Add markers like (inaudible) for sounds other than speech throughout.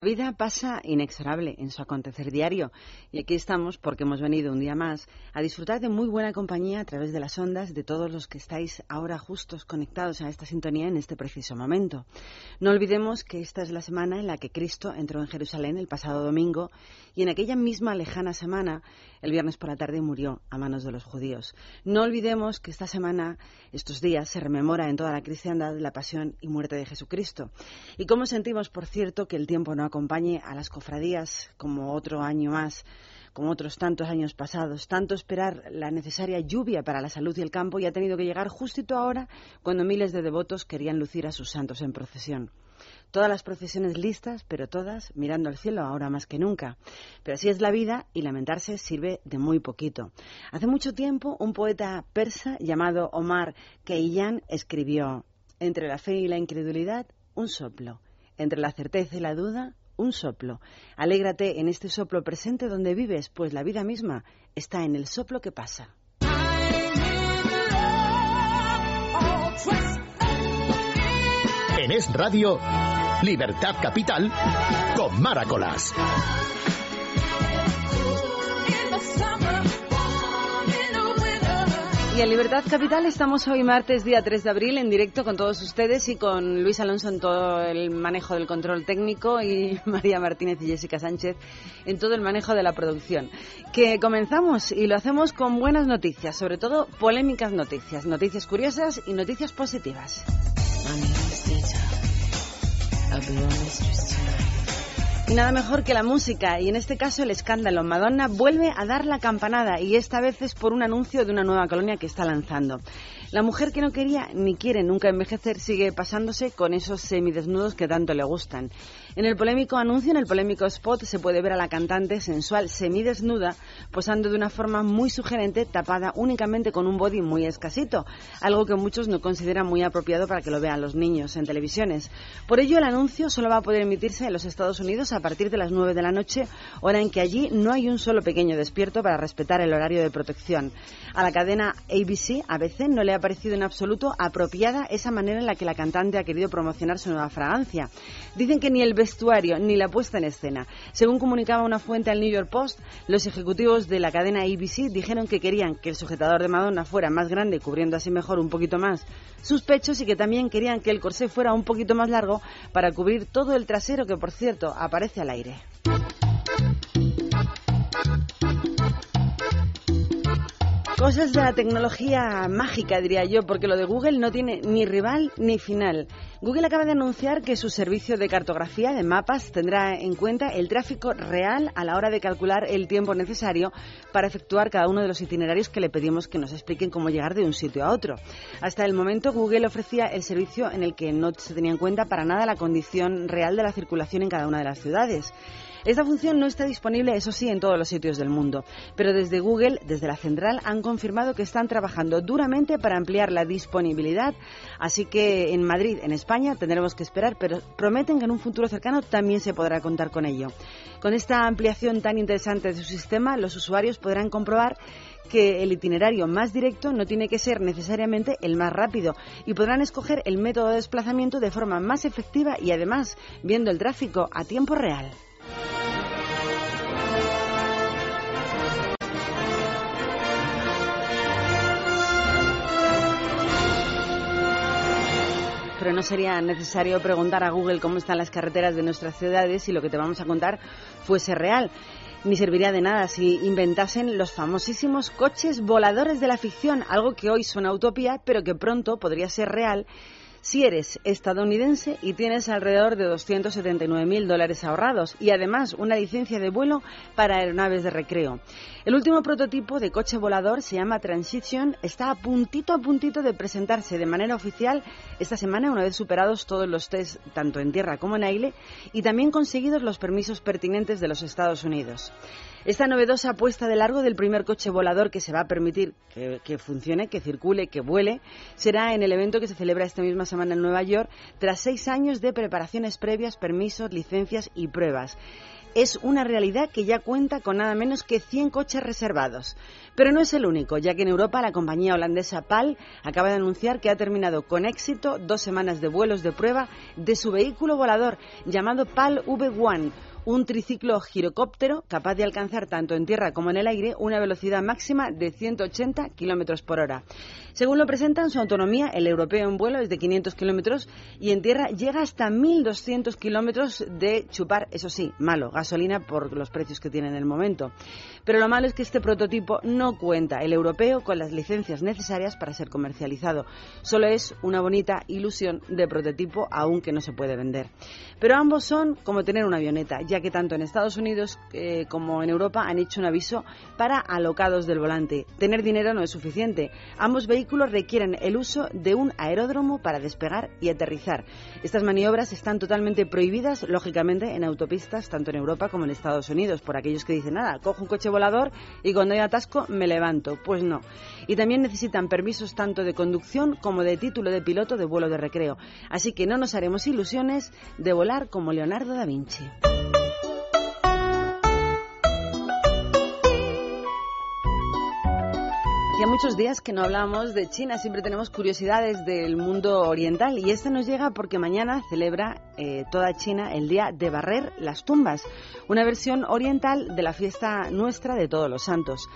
La vida pasa inexorable en su acontecer diario y aquí estamos porque hemos venido un día más a disfrutar de muy buena compañía a través de las ondas de todos los que estáis ahora justos conectados a esta sintonía en este preciso momento. No olvidemos que esta es la semana en la que Cristo entró en Jerusalén el pasado domingo y en aquella misma lejana semana, el viernes por la tarde, murió a manos de los judíos. No olvidemos que esta semana, estos días, se rememora en toda la cristiandad la pasión y muerte de Jesucristo. Y cómo sentimos, por cierto, que el tiempo no acompañe a las cofradías como otro año más como otros tantos años pasados, tanto esperar la necesaria lluvia para la salud y el campo y ha tenido que llegar justito ahora cuando miles de devotos querían lucir a sus santos en procesión. Todas las procesiones listas, pero todas mirando al cielo ahora más que nunca. Pero así es la vida y lamentarse sirve de muy poquito. Hace mucho tiempo un poeta persa llamado Omar Khayyam escribió, entre la fe y la incredulidad, un soplo, entre la certeza y la duda, un soplo. Alégrate en este soplo presente donde vives, pues la vida misma está en el soplo que pasa. En Es Radio, Libertad Capital, con Maracolas. Y en Libertad Capital estamos hoy martes, día 3 de abril, en directo con todos ustedes y con Luis Alonso en todo el manejo del control técnico y (laughs) María Martínez y Jessica Sánchez en todo el manejo de la producción. Que comenzamos y lo hacemos con buenas noticias, sobre todo polémicas noticias, noticias curiosas y noticias positivas. Y nada mejor que la música, y en este caso el escándalo. Madonna vuelve a dar la campanada, y esta vez es por un anuncio de una nueva colonia que está lanzando. La mujer que no quería ni quiere nunca envejecer sigue pasándose con esos semidesnudos que tanto le gustan. En el polémico anuncio, en el polémico spot, se puede ver a la cantante sensual semidesnuda posando de una forma muy sugerente, tapada únicamente con un body muy escasito, algo que muchos no consideran muy apropiado para que lo vean los niños en televisiones. Por ello, el anuncio solo va a poder emitirse en los Estados Unidos a partir de las 9 de la noche, hora en que allí no hay un solo pequeño despierto para respetar el horario de protección. A la cadena ABC, ABC, no le ha parecido en absoluto apropiada esa manera en la que la cantante ha querido promocionar su nueva fragancia. Dicen que ni el vestuario ni la puesta en escena. Según comunicaba una fuente al New York Post, los ejecutivos de la cadena ABC dijeron que querían que el sujetador de Madonna fuera más grande, cubriendo así mejor un poquito más sus pechos y que también querían que el corsé fuera un poquito más largo para cubrir todo el trasero que, por cierto, aparece al aire. Cosas de la tecnología mágica, diría yo, porque lo de Google no tiene ni rival ni final. Google acaba de anunciar que su servicio de cartografía de mapas tendrá en cuenta el tráfico real a la hora de calcular el tiempo necesario para efectuar cada uno de los itinerarios que le pedimos que nos expliquen cómo llegar de un sitio a otro. Hasta el momento, Google ofrecía el servicio en el que no se tenía en cuenta para nada la condición real de la circulación en cada una de las ciudades. Esta función no está disponible, eso sí, en todos los sitios del mundo, pero desde Google, desde la central, han confirmado que están trabajando duramente para ampliar la disponibilidad, así que en Madrid, en España, tendremos que esperar, pero prometen que en un futuro cercano también se podrá contar con ello. Con esta ampliación tan interesante de su sistema, los usuarios podrán comprobar que el itinerario más directo no tiene que ser necesariamente el más rápido y podrán escoger el método de desplazamiento de forma más efectiva y además viendo el tráfico a tiempo real. Pero no sería necesario preguntar a Google cómo están las carreteras de nuestras ciudades si lo que te vamos a contar fuese real. Ni serviría de nada si inventasen los famosísimos coches voladores de la ficción, algo que hoy suena utopía, pero que pronto podría ser real si eres estadounidense y tienes alrededor de 279 mil dólares ahorrados y además una licencia de vuelo para aeronaves de recreo. El último prototipo de coche volador se llama Transition, está a puntito a puntito de presentarse de manera oficial esta semana una vez superados todos los test tanto en tierra como en aire y también conseguidos los permisos pertinentes de los Estados Unidos. Esta novedosa puesta de largo del primer coche volador que se va a permitir que, funcione, que circule, que vuele, será en el evento que se celebra esta misma semana en Nueva York tras seis años de preparaciones previas, permisos, licencias y pruebas es una realidad que ya cuenta con nada menos que 100 coches reservados. Pero no es el único, ya que en Europa la compañía holandesa PAL acaba de anunciar que ha terminado con éxito dos semanas de vuelos de prueba de su vehículo volador llamado PAL V1 un triciclo girocóptero capaz de alcanzar tanto en tierra como en el aire una velocidad máxima de 180 kilómetros por hora. Según lo presentan, su autonomía, el europeo en vuelo es de 500 kilómetros y en tierra llega hasta 1.200 kilómetros de chupar, eso sí, malo, gasolina por los precios que tiene en el momento. Pero lo malo es que este prototipo no cuenta, el europeo, con las licencias necesarias para ser comercializado. Solo es una bonita ilusión de prototipo, aunque no se puede vender. Pero ambos son como tener una avioneta, ya que tanto en Estados Unidos eh, como en Europa han hecho un aviso para alocados del volante. Tener dinero no es suficiente. Ambos vehículos requieren el uso de un aeródromo para despegar y aterrizar. Estas maniobras están totalmente prohibidas, lógicamente, en autopistas, tanto en Europa como en Estados Unidos, por aquellos que dicen, nada, cojo un coche volador y cuando hay atasco me levanto. Pues no. Y también necesitan permisos tanto de conducción como de título de piloto de vuelo de recreo. Así que no nos haremos ilusiones de volar como Leonardo da Vinci. Hacía muchos días que no hablamos de China, siempre tenemos curiosidades del mundo oriental y esta nos llega porque mañana celebra eh, toda China el Día de Barrer las Tumbas, una versión oriental de la fiesta nuestra de todos los santos.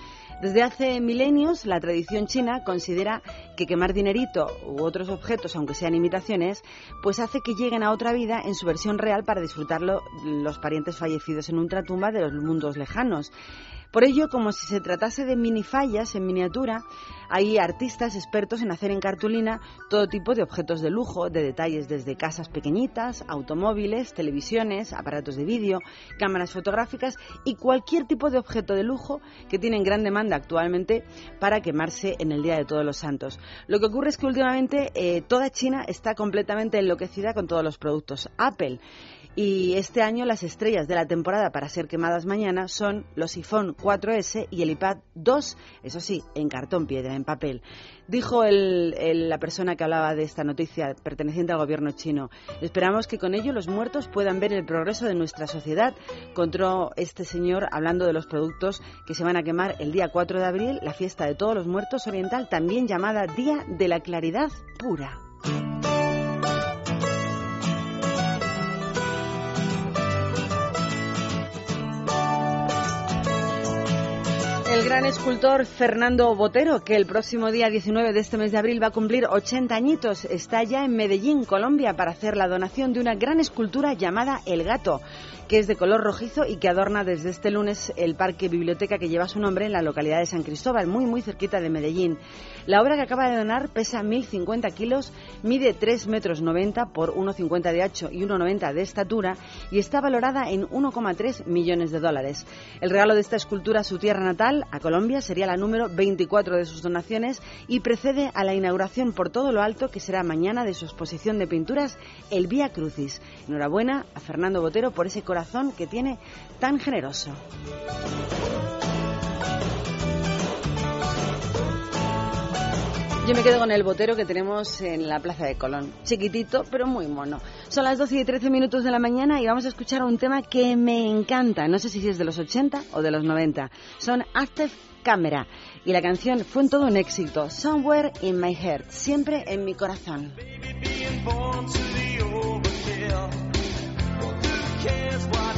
Desde hace milenios, la tradición china considera que quemar dinerito u otros objetos, aunque sean imitaciones, pues hace que lleguen a otra vida en su versión real para disfrutarlo los parientes fallecidos en ultratumba de los mundos lejanos. Por ello, como si se tratase de minifallas en miniatura, hay artistas expertos en hacer en cartulina todo tipo de objetos de lujo, de detalles desde casas pequeñitas, automóviles, televisiones, aparatos de vídeo, cámaras fotográficas y cualquier tipo de objeto de lujo que tienen gran demanda actualmente para quemarse en el Día de Todos los Santos. Lo que ocurre es que últimamente eh, toda China está completamente enloquecida con todos los productos Apple. Y este año las estrellas de la temporada para ser quemadas mañana son los iPhone 4S y el iPad 2, eso sí, en cartón piedra, en papel. Dijo la persona que hablaba de esta noticia perteneciente al gobierno chino, esperamos que con ello los muertos puedan ver el progreso de nuestra sociedad. Contó este señor hablando de los productos que se van a quemar el día 4 de abril, la fiesta de todos los muertos oriental, también llamada Día de la Claridad Pura. El gran escultor Fernando Botero, que el próximo día 19 de este mes de abril va a cumplir 80 añitos, está ya en Medellín, Colombia, para hacer la donación de una gran escultura llamada El Gato que es de color rojizo y que adorna desde este lunes el parque biblioteca que lleva su nombre en la localidad de San Cristóbal, muy muy cerquita de Medellín. La obra que acaba de donar pesa 1.050 kilos, mide 3 metros 90 por 1,50 de ancho y 1,90 de estatura y está valorada en 1,3 millones de dólares. El regalo de esta escultura a su tierra natal, a Colombia, sería la número 24 de sus donaciones y precede a la inauguración por todo lo alto que será mañana de su exposición de pinturas, el Vía Crucis. Enhorabuena a Fernando Botero por ese corazón que tiene tan generoso. Yo me quedo con el botero que tenemos en la Plaza de Colón. Chiquitito, pero muy mono. Son las 12 y 13 minutos de la mañana y vamos a escuchar un tema que me encanta. No sé si es de los 80 o de los 90. Son After Camera. Y la canción fue en todo un éxito. Somewhere in my heart. Siempre en mi corazón. cares why?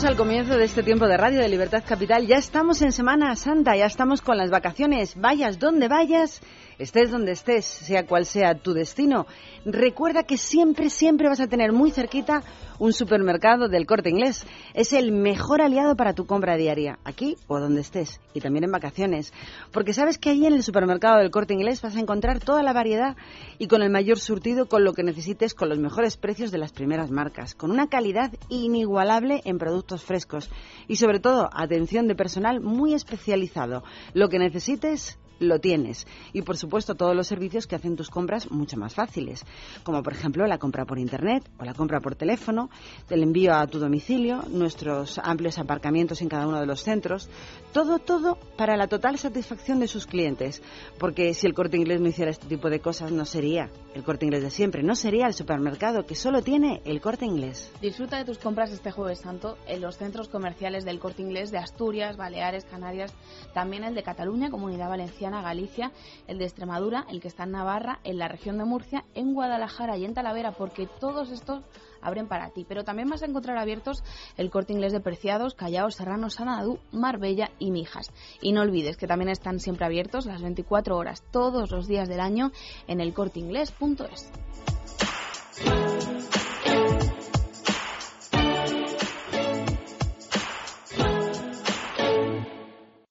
Decíamos al comienzo de este tiempo de radio de Libertad Capital, ya estamos en Semana Santa, ya estamos con las vacaciones, vayas donde vayas, estés donde estés, sea cual sea tu destino, recuerda que siempre, siempre vas a tener muy cerquita un supermercado del corte inglés. Es el mejor aliado para tu compra diaria, aquí o donde estés, y también en vacaciones. Porque sabes que allí en el supermercado del corte inglés vas a encontrar toda la variedad y con el mayor surtido, con lo que necesites, con los mejores precios de las primeras marcas, con una calidad inigualable en productos frescos y sobre todo atención de personal muy especializado. Lo que necesites lo tienes. Y por supuesto todos los servicios que hacen tus compras mucho más fáciles, como por ejemplo la compra por internet o la compra por teléfono, el envío a tu domicilio, nuestros amplios aparcamientos en cada uno de los centros, todo, todo para la total satisfacción de sus clientes. Porque si el corte inglés no hiciera este tipo de cosas, no sería el corte inglés de siempre, no sería el supermercado que solo tiene el corte inglés. Disfruta de tus compras este jueves santo en los centros comerciales del corte inglés de Asturias, Baleares, Canarias, también el de Cataluña, Comunidad Valenciana Galicia, el de Extremadura, el que está en Navarra, en la región de Murcia, en Guadalajara y en Talavera, porque todos estos abren para ti. Pero también vas a encontrar abiertos el corte inglés de Preciados, Callao, Serrano, Sanadú, Marbella y Mijas. Y no olvides que también están siempre abiertos las 24 horas, todos los días del año, en el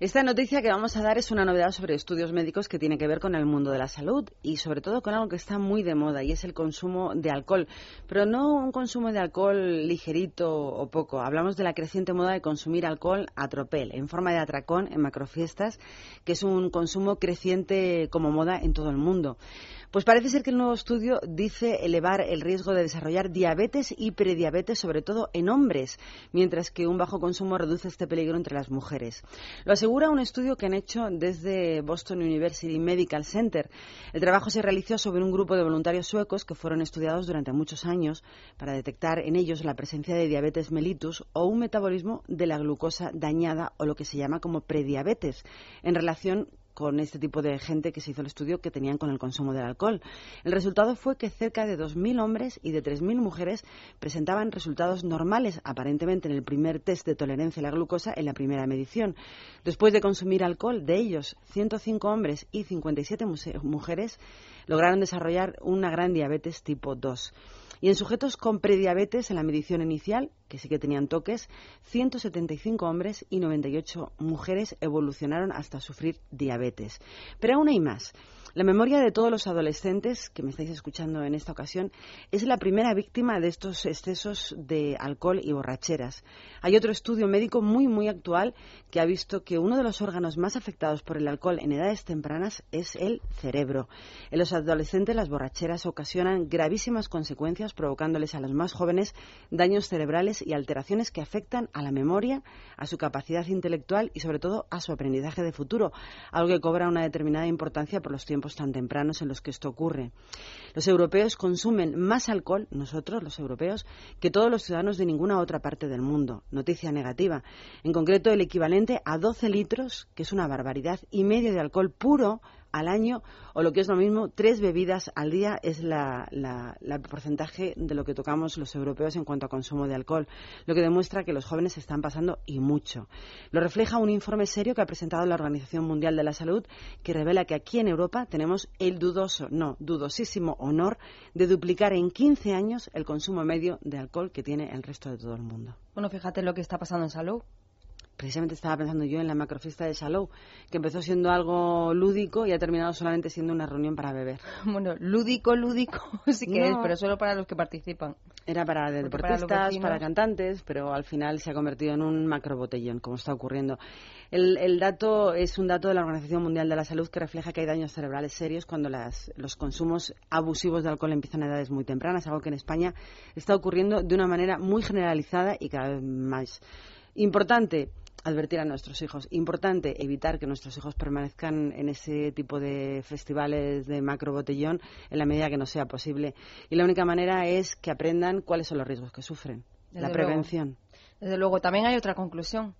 Esta noticia que vamos a dar es una novedad sobre estudios médicos que tiene que ver con el mundo de la salud y sobre todo con algo que está muy de moda y es el consumo de alcohol. Pero no un consumo de alcohol ligerito o poco. Hablamos de la creciente moda de consumir alcohol a tropel, en forma de atracón, en macrofiestas, que es un consumo creciente como moda en todo el mundo. Pues parece ser que el nuevo estudio dice elevar el riesgo de desarrollar diabetes y prediabetes, sobre todo en hombres, mientras que un bajo consumo reduce este peligro entre las mujeres. Lo asegura un estudio que han hecho desde Boston University Medical Center. El trabajo se realizó sobre un grupo de voluntarios suecos que fueron estudiados durante muchos años para detectar en ellos la presencia de diabetes mellitus o un metabolismo de la glucosa dañada o lo que se llama como prediabetes en relación con este tipo de gente que se hizo el estudio que tenían con el consumo del alcohol. El resultado fue que cerca de 2.000 hombres y de 3.000 mujeres presentaban resultados normales, aparentemente en el primer test de tolerancia a la glucosa en la primera medición. Después de consumir alcohol, de ellos, 105 hombres y 57 mujeres lograron desarrollar una gran diabetes tipo 2. Y en sujetos con prediabetes, en la medición inicial, que sí que tenían toques, 175 hombres y 98 mujeres evolucionaron hasta sufrir diabetes. Pero aún hay más. La memoria de todos los adolescentes que me estáis escuchando en esta ocasión es la primera víctima de estos excesos de alcohol y borracheras. Hay otro estudio médico muy, muy actual que ha visto que uno de los órganos más afectados por el alcohol en edades tempranas es el cerebro. En los adolescentes las borracheras ocasionan gravísimas consecuencias provocándoles a los más jóvenes daños cerebrales y alteraciones que afectan a la memoria, a su capacidad intelectual y sobre todo a su aprendizaje de futuro, algo que cobra una determinada importancia por los tiempos tan tempranos en los que esto ocurre. Los europeos consumen más alcohol, nosotros los europeos, que todos los ciudadanos de ninguna otra parte del mundo. Noticia negativa. En concreto, el equivalente a 12 litros, que es una barbaridad, y medio de alcohol puro al año o lo que es lo mismo, tres bebidas al día es la, porcentaje de lo que tocamos los europeos en cuanto a consumo de alcohol, lo que demuestra que los jóvenes están pasando y mucho. Lo refleja un informe serio que ha presentado la Organización Mundial de la Salud que revela que aquí en Europa tenemos el dudoso, no, dudosísimo honor de duplicar en 15 años el consumo medio de alcohol que tiene el resto de todo el mundo. Bueno, fíjate lo que está pasando en salud precisamente estaba pensando yo en la macrofiesta de Salou, que empezó siendo algo lúdico y ha terminado solamente siendo una reunión para beber. (laughs) Bueno, lúdico, lúdico (laughs) sí que es, pero solo para los que participan. Era para deportistas, para, cantantes, pero al final se ha convertido en un macro botellón, como está ocurriendo. El, el, dato es un dato de la Organización Mundial de la Salud que refleja que hay daños cerebrales serios cuando las, los consumos abusivos de alcohol empiezan a edades muy tempranas, algo que en España está ocurriendo de una manera muy generalizada y cada vez más importante advertir a nuestros hijos. Importante evitar que nuestros hijos permanezcan en ese tipo de festivales de macro botellón en la medida que no sea posible. Y la única manera es que aprendan cuáles son los riesgos que sufren. la prevención. Desde luego, también hay otra conclusión.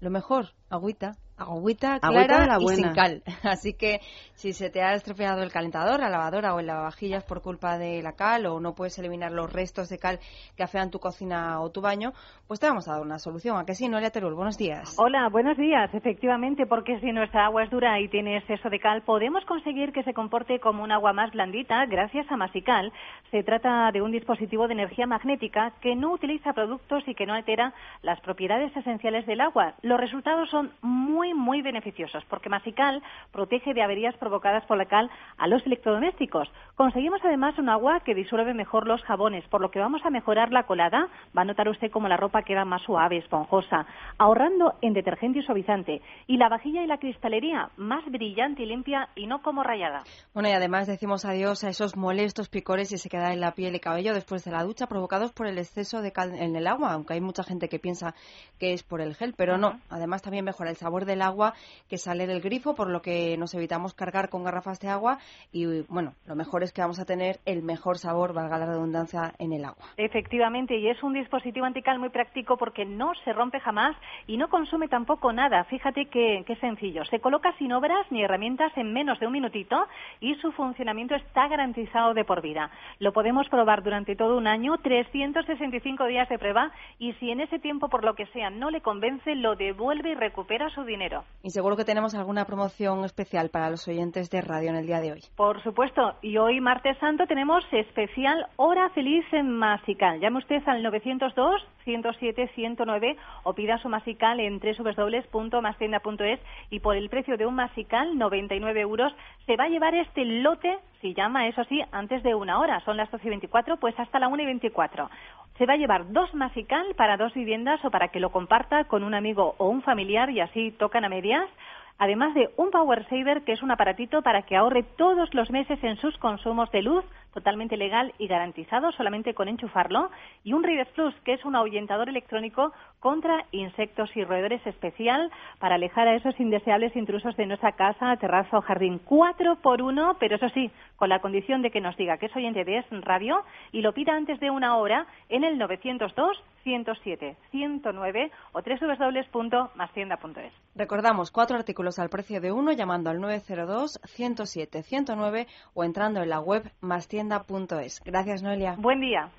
Lo mejor, agüita agüita clara y sin cal. (laughs) Así que si se te ha estropeado el calentador, la lavadora o el lavavajillas por culpa de la cal o no puedes eliminar los restos de cal que afean tu cocina o tu baño, pues te vamos a dar una solución. ¿A que sí, Noelia Terul? Buenos días. Hola, buenos días. Efectivamente, porque si nuestra agua es dura y tiene exceso de cal, podemos conseguir que se comporte como un agua más blandita gracias a Masical. Se trata de un dispositivo de energía magnética que no utiliza productos y que no altera las propiedades esenciales del agua. Los resultados son muy muy, beneficiosos porque Masical protege de averías provocadas por la cal a los electrodomésticos. Conseguimos además un agua que disuelve mejor los jabones, por lo que vamos a mejorar la colada. Va a notar usted como la ropa queda más suave, esponjosa, ahorrando en detergente y suavizante. Y la vajilla y la cristalería más brillante y limpia y no como rayada. Bueno, y además decimos adiós a esos molestos picores y se queda en la piel y cabello después de la ducha provocados por el exceso de cal en el agua, aunque hay mucha gente que piensa que es por el gel, pero no. Además también mejora el sabor del agua que sale del grifo, por lo que nos evitamos cargar con garrafas de agua y bueno, lo mejor es que vamos a tener el mejor sabor, valga la redundancia, en el agua. Efectivamente, y es un dispositivo antical muy práctico porque no se rompe jamás y no consume tampoco nada. Fíjate qué sencillo. Se coloca sin obras ni herramientas en menos de un minutito y su funcionamiento está garantizado de por vida. Lo podemos probar durante todo un año, 365 días de prueba y si en ese tiempo por lo que sea no le convence, lo devuelve y recupera su dinero. Y seguro que tenemos alguna promoción especial para los oyentes de radio en el día de hoy. Por supuesto. Y hoy, martes santo, tenemos especial Hora Feliz en Masical. Llame usted al 902 107 109 o pida su Masical en www.mastienda.es y por el precio de un Masical, 99 euros, se va a llevar este lote, si llama, eso sí, antes de una hora. Son las 12 y 24, pues hasta la 1 y 24 se va a llevar dos Masical para dos viviendas o para que lo comparta con un amigo o un familiar y así tocan a medias. Además de un Power Saver, que es un aparatito para que ahorre todos los meses en sus consumos de luz, totalmente legal y garantizado solamente con enchufarlo, y un Rides Plus, que es un ahuyentador electrónico contra insectos y roedores especial para alejar a esos indeseables intrusos de nuestra casa, terraza o jardín. Cuatro por uno, pero eso sí, con la condición de que nos diga que es oyente de Es Radio y lo pida antes de una hora en el 902 107 109 o www.mastienda.es. Recordamos cuatro artículos al precio de uno llamando al 902 107 109 o entrando en la web Gracias, Noelia. Buen día.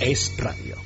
Es Radio.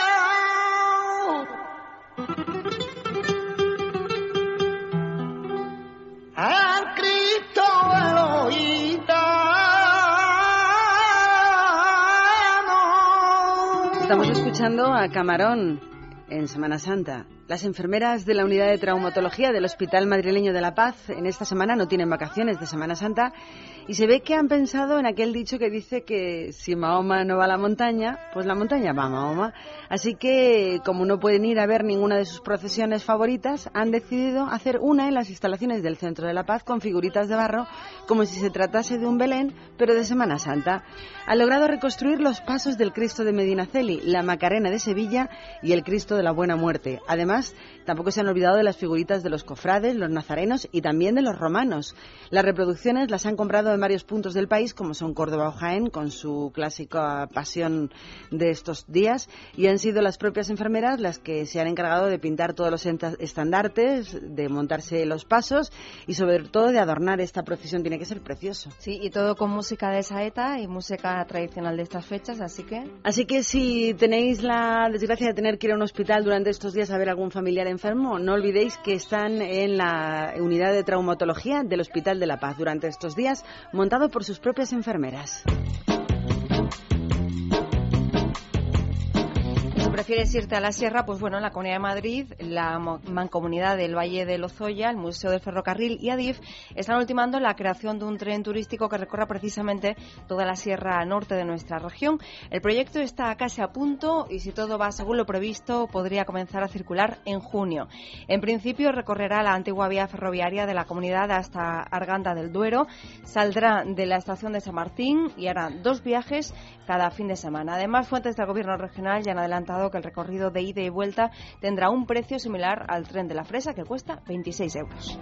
Escuchando a Camarón en Semana Santa. Las enfermeras de la unidad de traumatología del Hospital Madrileño de la Paz en esta semana no tienen vacaciones de Semana Santa y se ve que han pensado en aquel dicho que dice que si Mahoma no va a la montaña, pues la montaña va a Mahoma. Así que, como no pueden ir a ver ninguna de sus procesiones favoritas, han decidido hacer una en las instalaciones del Centro de la Paz con figuritas de barro, como si se tratase de un Belén, pero de Semana Santa. Han logrado reconstruir los pasos del Cristo de Medinaceli, la Macarena de Sevilla y el Cristo de la Buena Muerte. Además, además, tampoco se han olvidado de las figuritas de los cofrades, los nazarenos y también de los romanos. Las reproducciones las han comprado en varios puntos del país, como son Córdoba o Jaén, con su clásica pasión de estos días, y han sido las propias enfermeras las que se han encargado de pintar todos los estandartes, de montarse los pasos y sobre todo de adornar esta procesión. Tiene que ser precioso. Sí, y todo con música de saeta y música tradicional de estas fechas, así que... Así que si tenéis la desgracia de tener que ir a un hospital durante estos días a ver a algún familiar enfermo, no olvidéis que están en la unidad de traumatología del Hospital de la Paz durante estos días, montado por sus propias enfermeras. Prefieres irte a la sierra, pues bueno, la Comunidad de Madrid, la Mancomunidad del Valle de Lozoya, el Museo del Ferrocarril y Adif están ultimando la creación de un tren turístico que recorra precisamente toda la sierra norte de nuestra región. El proyecto está casi a punto y si todo va según lo previsto, podría comenzar a circular en junio. En principio recorrerá la antigua vía ferroviaria de la comunidad hasta Arganda del Duero, saldrá de la estación de San Martín y hará dos viajes cada fin de semana. Además, fuentes del Gobierno regional ya han adelantado que el recorrido de ida y vuelta tendrá un precio similar al tren de la fresa, que cuesta 26 euros.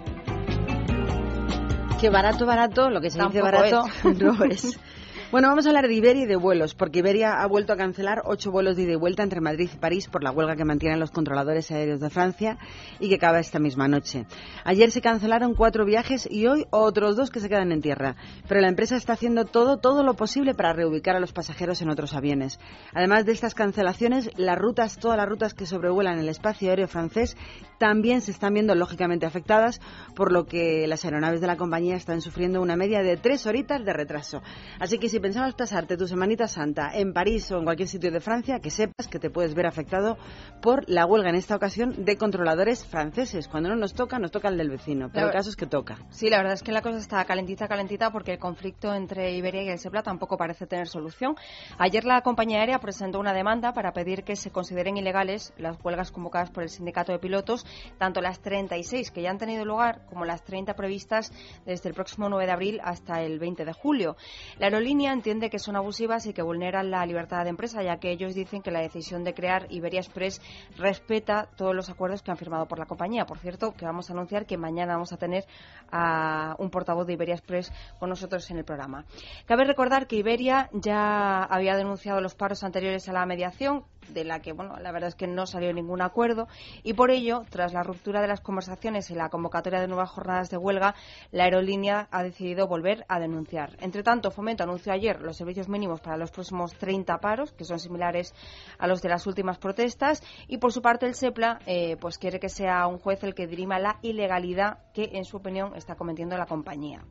Qué barato, barato, lo que se dice barato (laughs) no es. (laughs) Bueno, vamos a hablar de Iberia y de vuelos, porque Iberia ha vuelto a cancelar ocho vuelos de ida y vuelta entre Madrid y París por la huelga que mantienen los controladores aéreos de Francia y que acaba esta misma noche. Ayer se cancelaron cuatro viajes y hoy otros dos que se quedan en tierra. Pero la empresa está haciendo todo, todo lo posible para reubicar a los pasajeros en otros aviones. Además de estas cancelaciones, las rutas, todas las rutas que sobrevuelan el espacio aéreo francés también se están viendo lógicamente afectadas, por lo que las aeronaves de la compañía están sufriendo una media de tres horitas de retraso. Así que si pensabas pasarte tu Semanita Santa en París o en cualquier sitio de Francia, que sepas que te puedes ver afectado por la huelga en esta ocasión de controladores franceses. Cuando no nos toca, nos toca el del vecino, pero el caso es que toca. Sí, la verdad es que la cosa está calentita, calentita, porque el conflicto entre Iberia y el SEPLA tampoco parece tener solución. Ayer la compañía aérea presentó una demanda para pedir que se consideren ilegales las huelgas convocadas por el sindicato de pilotos tanto las 36 que ya han tenido lugar como las 30 previstas desde el próximo 9 de abril hasta el 20 de julio. La aerolínea entiende que son abusivas y que vulneran la libertad de empresa, ya que ellos dicen que la decisión de crear Iberia Express respeta todos los acuerdos que han firmado por la compañía. Por cierto, que vamos a anunciar que mañana vamos a tener a un portavoz de Iberia Express con nosotros en el programa. Cabe recordar que Iberia ya había denunciado los paros anteriores a la mediación, de la que, bueno, la verdad es que no salió ningún acuerdo y por ello, tras la ruptura de las conversaciones y la convocatoria de nuevas jornadas de huelga, la aerolínea ha decidido volver a denunciar. Entre tanto, Fomento anunció ayer los servicios mínimos para los próximos 30 paros, que son similares a los de las últimas protestas, y por su parte el SEPLA eh, pues quiere que sea un juez el que dirima la ilegalidad que, en su opinión, está cometiendo la compañía.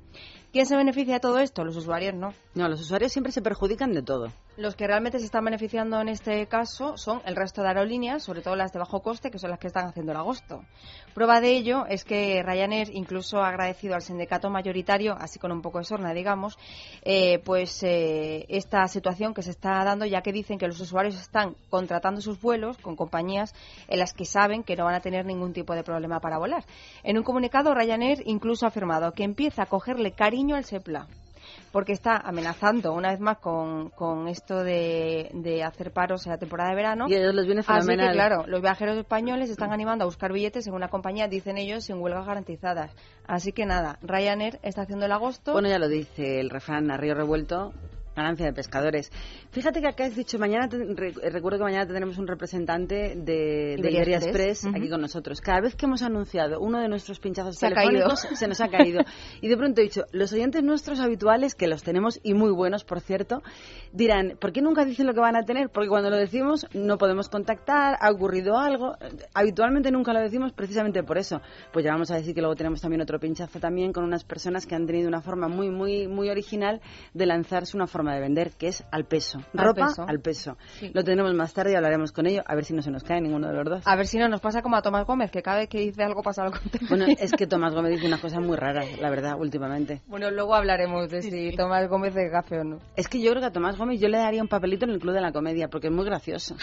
¿Quién se beneficia de todo esto? Los usuarios no. No, los usuarios siempre se perjudican de todo. Los que realmente se están beneficiando en este caso son el resto de aerolíneas, sobre todo las de bajo coste, que son las que están haciendo el agosto. Prueba de ello es que Ryanair incluso ha agradecido al sindicato mayoritario, así con un poco de sorna, digamos, eh, pues eh, esta situación que se está dando, ya que dicen que los usuarios están contratando sus vuelos con compañías en las que saben que no van a tener ningún tipo de problema para volar. En un comunicado, Ryanair incluso ha afirmado que empieza a cogerle cariño al SEPLA porque está amenazando una vez más con, con esto de, de, hacer paros en la temporada de verano. Y ellos les viene fenomenal. Así que, claro, los viajeros españoles están animando a buscar billetes en una compañía, dicen ellos, sin huelgas garantizadas. Así que nada, Ryanair está haciendo el agosto. Bueno, ya lo dice el refrán a río revuelto, ganancia de pescadores. Fíjate que acá has dicho, mañana recuerdo que mañana tendremos un representante de, Iberia Express, aquí con nosotros. Cada vez que hemos anunciado uno de nuestros pinchazos se telefónicos, se nos ha caído. y de pronto he dicho, los oyentes nuestros habituales, que los tenemos y muy buenos, por cierto, dirán, ¿por qué nunca dicen lo que van a tener? Porque cuando lo decimos no podemos contactar, ha ocurrido algo. Habitualmente nunca lo decimos precisamente por eso. Pues ya vamos a decir que luego tenemos también otro pinchazo también con unas personas que han tenido una forma muy, muy, muy original de lanzarse una forma de vender, que es al peso. Ropa al peso. Lo tendremos más tarde y hablaremos con ello, a ver si no se nos cae ninguno de los dos. A ver si no nos pasa como a Tomás Gómez, que cada vez que dice algo pasa algo. Bueno, (laughs) es que Tomás Gómez dice una cosa muy rara, la verdad, últimamente. Bueno, luego hablaremos de si Tomás Gómez es gafe o no. Es que yo creo que a Tomás Gómez yo le daría un papelito en el Club de la Comedia, porque es muy gracioso.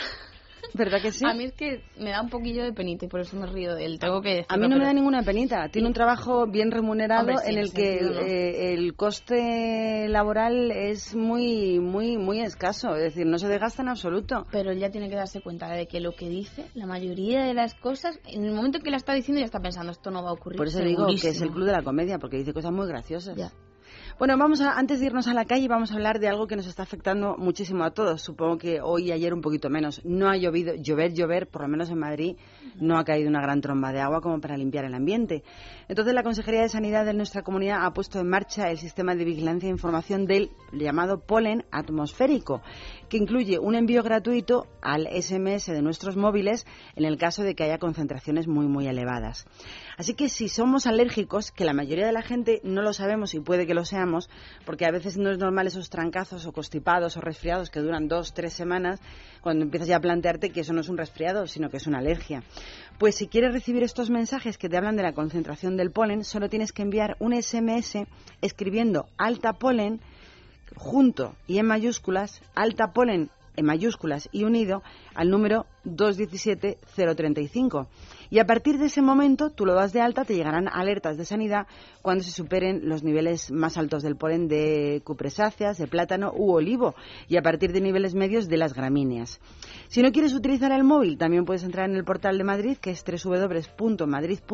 ¿Verdad que sí? A mí es que me da un poquillo de penita y por eso me río de él. Tengo que decirlo, A mí no me da ninguna penita. Tiene un trabajo bien remunerado Hombre, sí, en el que eh, el coste laboral es muy, muy, muy escaso. Es decir, no se desgasta en absoluto. Pero él ya tiene que darse cuenta de que lo que dice, la mayoría de las cosas, en el momento en que la está diciendo ya está pensando, esto no va a ocurrir. Por eso digo que es el segurísimo". club de la comedia, porque dice cosas muy graciosas. Ya. Bueno, vamos a, antes de irnos a la calle, vamos a hablar de algo que nos está afectando muchísimo a todos. Supongo que hoy y ayer un poquito menos. No ha llovido, llover, llover, por lo menos en Madrid, no ha caído una gran tromba de agua como para limpiar el ambiente. Entonces, la Consejería de Sanidad de nuestra comunidad ha puesto en marcha el sistema de vigilancia e información del llamado polen atmosférico, que incluye un envío gratuito al SMS de nuestros móviles en el caso de que haya concentraciones muy, muy elevadas. Así que si somos alérgicos, que la mayoría de la gente no lo sabemos y puede que lo seamos, porque a veces no es normal esos trancazos o constipados o resfriados que duran dos, tres semanas, cuando empiezas ya a plantearte que eso no es un resfriado, sino que es una alergia. Pues si quieres recibir estos mensajes que te hablan de la concentración del polen, solo tienes que enviar un SMS escribiendo alta polen junto y en mayúsculas, alta polen en mayúsculas y unido al número 217-035. Y a partir de ese momento, tú lo das de alta, te llegarán alertas de sanidad cuando se superen los niveles más altos del polen de cupresáceas, de plátano u olivo, y a partir de niveles medios de las gramíneas. Si no quieres utilizar el móvil, también puedes entrar en el portal de Madrid, que es www.madrid.org,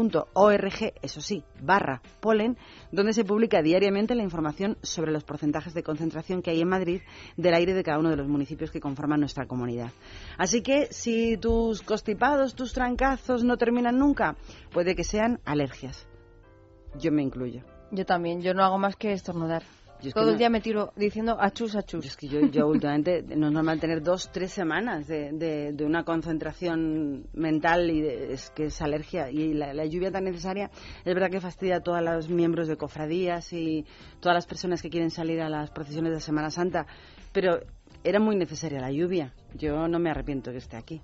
eso sí, barra polen, donde se publica diariamente la información sobre los porcentajes de concentración que hay en Madrid del aire de cada uno de los municipios que conforman nuestra comunidad. Así que si tus constipados, tus trancazos no terminan nunca, puede que sean alergias. Yo me incluyo. Yo también, yo no hago más que estornudar. Yo es que Todo el no- día me tiro diciendo achus, achus. Es que yo, yo últimamente (laughs) no es normal tener dos, tres semanas de, de- de una concentración mental y de- es que es alergia. Y la, la lluvia tan necesaria es verdad que fastidia a todos los miembros de cofradías y todas las personas que quieren salir a las procesiones de Semana Santa. Pero era muy necesaria la lluvia. Yo no me arrepiento que esté aquí.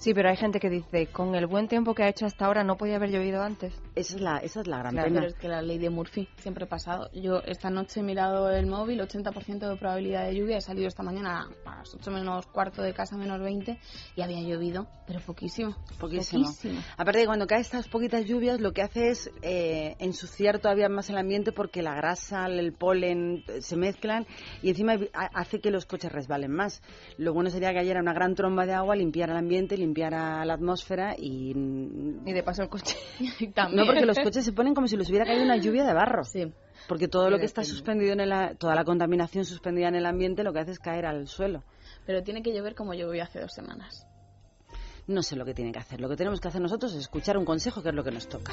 Sí, pero hay gente que dice, con el buen tiempo que ha hecho hasta ahora no podía haber llovido antes. Esa es la, esa es la gran Claro, pena. Pero es que la ley de Murphy siempre ha pasado. Yo esta noche he mirado el móvil, 80% de probabilidad de lluvia. He salido esta mañana a las 8 menos cuarto de casa, menos 20, y había llovido, pero poquísimo. Poquísimo. Poquísimo. Aparte de cuando caen estas poquitas lluvias, lo que hace es eh, ensuciar todavía más el ambiente porque la grasa, el polen eh, se mezclan y encima ha- hace que los coches resbalen más. Lo bueno sería que cayera una gran tromba de agua, limpiara el ambiente, limpiara la atmósfera y... Y de paso el coche. (laughs) No, porque los coches se ponen como si les hubiera caído una lluvia de barro. Sí. Porque todo Sí, lo que está depende. suspendido en el, toda la contaminación suspendida en el ambiente lo que hace es caer al suelo. Pero tiene que llover como llovió hace dos semanas. No sé lo que tiene que hacer. Lo que tenemos que hacer nosotros es escuchar un consejo, que es lo que nos toca.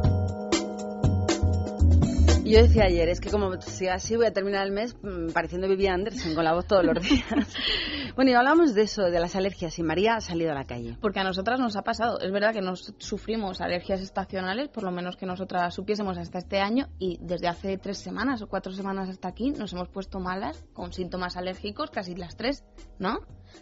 Yo decía ayer, es que como siga así voy a terminar el mes mm, pareciendo Vivian Anderson con la voz todos los (laughs) días. bueno, y hablamos de eso, de las alergias, y María ha salido a la calle. Porque a nosotras nos ha pasado. Es verdad que nos sufrimos alergias estacionales, por lo menos que nosotras supiésemos hasta este año, y desde hace tres semanas o cuatro semanas hasta aquí nos hemos puesto malas con síntomas alérgicos, casi las tres, ¿no?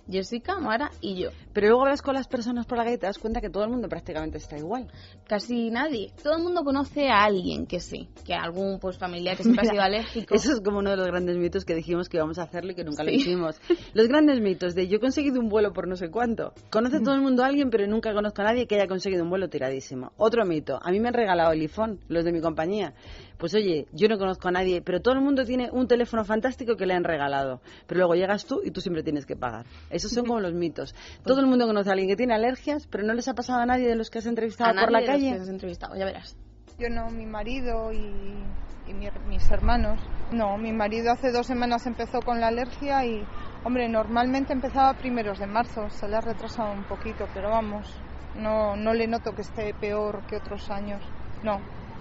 Jessica, Mara y yo. Pero luego hablas con las personas por la calle y te das cuenta que todo el mundo prácticamente está igual. Casi nadie. Todo el mundo conoce a alguien que sí, que algún pues familiar que siempre (laughs) ha Mira, sido alérgico. Eso es como uno de los grandes mitos que dijimos que íbamos a hacerlo y que nunca lo hicimos. (laughs) Los grandes mitos de yo he conseguido un vuelo por no sé cuánto. Conoce todo el mundo a alguien, pero nunca conozco a nadie que haya conseguido un vuelo tiradísimo. Otro mito. A mí me han regalado el iPhone, los de mi compañía. Pues oye, yo no conozco a nadie, pero todo el mundo tiene un teléfono fantástico que le han regalado. Pero luego llegas tú y tú siempre tienes que pagar. Esos son como los mitos. (laughs) Todo el mundo conoce a alguien que tiene alergias, pero no les ha pasado a nadie de los que has entrevistado a por la nadie de los calle. que has entrevistado, ya verás. Yo no, mi marido y, y mi- mis hermanos. No, mi marido hace dos semanas empezó con la alergia y, hombre, normalmente empezaba a primeros de marzo, se le ha retrasado un poquito, pero vamos, no, no le noto que esté peor que otros años. No,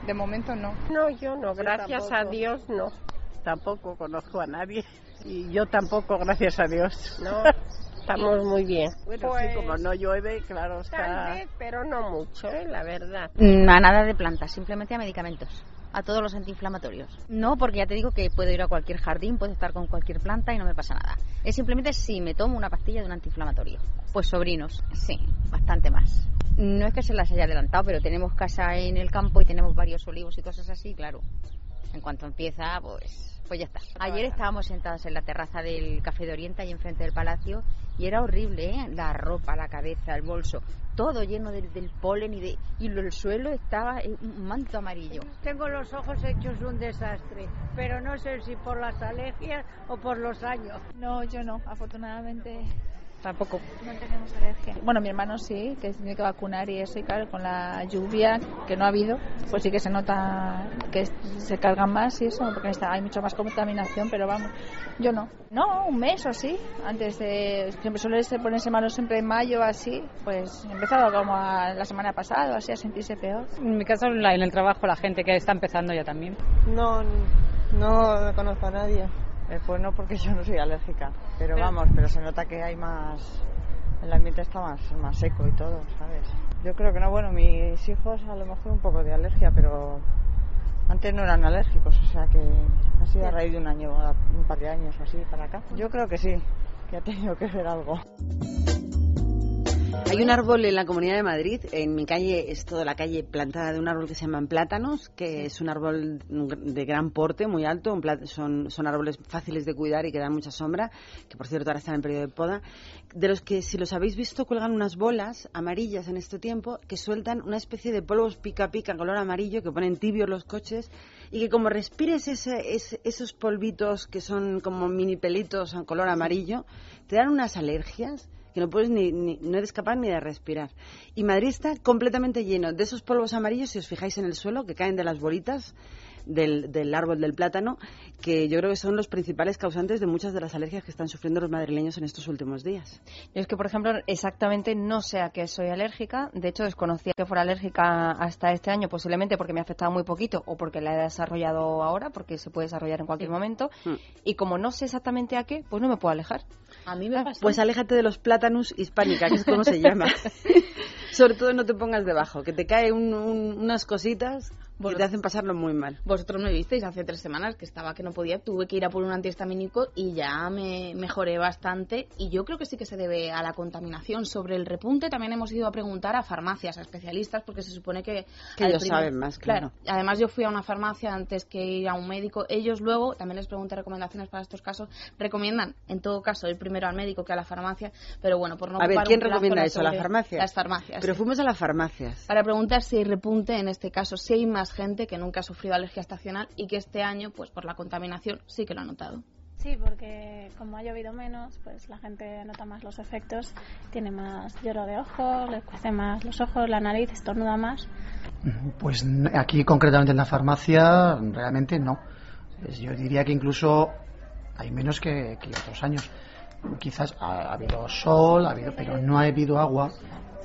de momento no. No, yo no, gracias a. Dios no. Tampoco conozco a nadie. Y yo tampoco, gracias a Dios. No, (laughs) Estamos muy bien. Bueno, sí, como no llueve, claro, está... Tarde, pero no mucho, ¿eh? la verdad. Mm, A nada de plantas, simplemente a medicamentos. A todos los antiinflamatorios. No, porque ya te digo que puedo ir a cualquier jardín, puedo estar con cualquier planta y no me pasa nada. Es simplemente si me tomo una pastilla de un antiinflamatorio. Pues sobrinos, sí, bastante más. No es que se las haya adelantado, pero tenemos casa en el campo y tenemos varios olivos y cosas así, claro. En cuanto empieza, pues, pues ya está. Ayer estábamos sentados en la terraza del Café de Oriente, ahí enfrente del palacio, y era horrible, ¿eh? La ropa, la cabeza, el bolso, todo lleno del, del polen y, de, y el suelo estaba en un manto amarillo. Tengo los ojos hechos un desastre, pero no sé si por las alergias o por los años. No, yo no, afortunadamente. Tampoco. No tenemos alergia. Bueno, mi hermano sí, que tiene que vacunar y eso, y claro, con la lluvia que no ha habido, pues sí que se nota que se cargan más y eso, porque está, hay mucha más contaminación, pero vamos, yo no. No, un mes o así, antes de, siempre suele ser ponerse malo siempre en mayo así, pues he empezado como a- la semana pasada, así a sentirse peor. En mi caso, en el trabajo, la gente que está empezando ya también. No, no conozco a nadie. Eh, pues no, porque (laughs) yo no soy alérgica. Pero vamos, pero se nota que hay más. El ambiente está más, más seco y todo, ¿sabes? Yo creo que no, bueno, mis hijos a lo mejor un poco de alergia, pero antes no eran alérgicos, o sea que ha sido a raíz de un año, un par de años o así para acá. Yo creo que sí, que ha tenido que ver algo. Hay un árbol en la Comunidad de Madrid, en mi calle es toda la calle plantada de un árbol que se llaman plátanos, que es un árbol de gran porte, muy alto, un pla- son, son árboles fáciles de cuidar y que dan mucha sombra, que por cierto ahora están en periodo de poda, de los que si los habéis visto cuelgan unas bolas amarillas en este tiempo que sueltan una especie de polvos pica pica color amarillo que ponen tibios los coches y que como respires ese- ese- esos polvitos que son como mini pelitos en color amarillo, te dan unas alergias que no puedes ni, ni- no eres capaz ni de respirar. Y Madrid está completamente lleno de esos polvos amarillos, si os fijáis en el suelo, que caen de las bolitas del, del árbol del plátano, que yo creo que son los principales causantes de muchas de las alergias que están sufriendo los madrileños en estos últimos días. Yo es que, por ejemplo, exactamente no sé a qué soy alérgica. De hecho, desconocía que fuera alérgica hasta este año, posiblemente porque me ha afectado muy poquito o porque la he desarrollado ahora, porque se puede desarrollar en cualquier momento. Y como no sé exactamente a qué, pues no me puedo alejar. A mí me pasó. Pues aléjate de los plátanos hispánica, que es como se (laughs) llama. Sobre todo no te pongas debajo, que te caen un- un- unas cositas que te hacen pasarlo muy mal. Vosotros me visteis hace tres semanas que estaba que no podía, tuve que ir a por un antihistamínico y ya me mejoré bastante. Y yo creo que sí que se debe a la contaminación. Sobre el repunte también hemos ido a preguntar a farmacias, a especialistas, porque se supone que. Que ellos saben más, claro. Además, yo fui a una farmacia antes que ir a un médico. Ellos luego, también les pregunté recomendaciones para estos casos, recomiendan, en todo caso, ir primero al médico que a la farmacia. Pero bueno, por no a ver, ¿quién recomienda eso? ¿La farmacia? Las farmacias. Pero sí. fuimos a las farmacias. Para preguntar si hay repunte en este caso, si hay más gente que nunca ha sufrido alergia estacional y que este año, pues por la contaminación, sí que lo ha notado. Sí, porque como ha llovido menos, pues la gente nota más los efectos, tiene más lloro de ojos, le cuece más los ojos, la nariz, estornuda más. Pues aquí concretamente en la farmacia realmente no. Yo diría que incluso hay menos que, que otros años. Quizás ha, ha habido sol, ha habido, pero no ha habido agua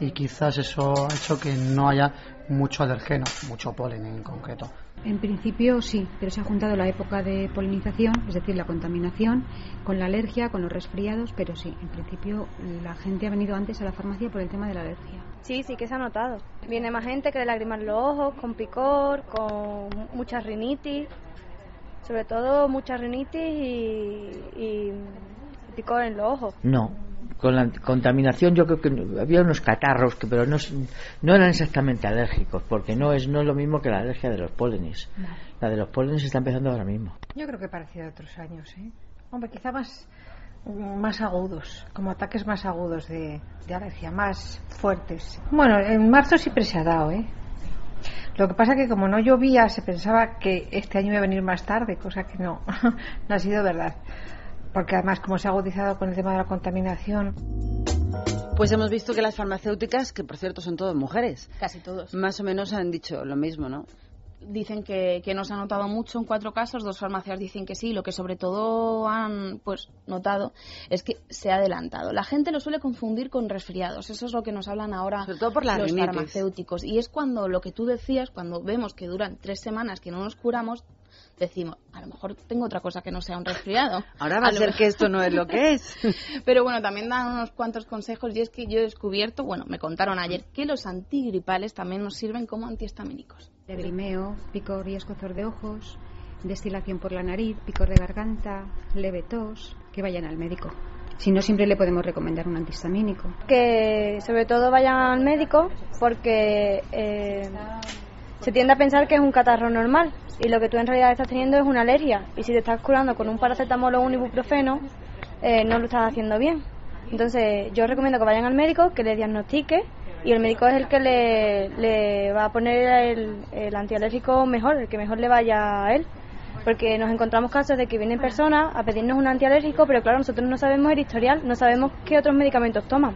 y quizás eso ha hecho que no haya mucho alergeno, mucho polen en concreto. En principio sí, pero se ha juntado la época de polinización, es decir, la contaminación, con la alergia, con los resfriados, pero sí, en principio la gente ha venido antes a la farmacia por el tema de la alergia. Sí, sí que se ha notado. Viene más gente que de lagrimas en los ojos, con picor, con mucha rinitis, sobre todo mucha rinitis y, y picor en los ojos. No, con la contaminación yo creo que había unos catarros, que, pero no, no eran exactamente alérgicos, porque no es, no es lo mismo que la alergia de los pólenes. La de los pólenes está empezando ahora mismo. Yo creo que parecía de otros años, ¿eh? Hombre, quizá más, más agudos, como ataques más agudos de, de alergia, más fuertes. Bueno, en marzo siempre se ha dado, ¿eh? Lo que pasa que como no llovía, se pensaba que este año iba a venir más tarde, cosa que no, (laughs) no ha sido verdad. Porque además, como se ha agudizado con el tema de la contaminación, Pues hemos visto que las farmacéuticas, que por cierto son todas mujeres, Casi todos. más o menos han dicho lo mismo, ¿no? Dicen que, que no se ha notado mucho en cuatro casos, dos farmacias dicen que sí. Lo que sobre todo han pues notado es que se ha adelantado. La gente lo suele confundir con resfriados. Eso es lo que nos hablan ahora Sobre todo por la los rinitis. farmacéuticos. Y es cuando lo que tú decías, cuando vemos que duran tres semanas que no nos curamos, decimos, a lo mejor tengo otra cosa que no sea un resfriado. (laughs) Ahora va a, ser que esto no es lo que es. (laughs) Pero bueno, también dan unos cuantos consejos y es que yo he descubierto, bueno, me contaron ayer que los antigripales también nos sirven como antihistamínicos. Lagrimeo, picor y escozor de ojos, destilación por la nariz, picor de garganta, leve tos, que vayan al médico. Si no, siempre le podemos recomendar un antihistamínico. Que sobre todo vayan al médico porque eh, se tiende a pensar que es un catarro normal y lo que tú en realidad estás teniendo es una alergia. Y si te estás curando con un paracetamol o un ibuprofeno, eh, no lo estás haciendo bien. Entonces, yo recomiendo que vayan al médico, que le diagnostique y el médico es el que le, le va a poner el, el antialérgico mejor, el que mejor le vaya a él porque nos encontramos casos de que vienen personas a pedirnos un antialérgico, pero claro, nosotros no sabemos el historial, no sabemos qué otros medicamentos toman,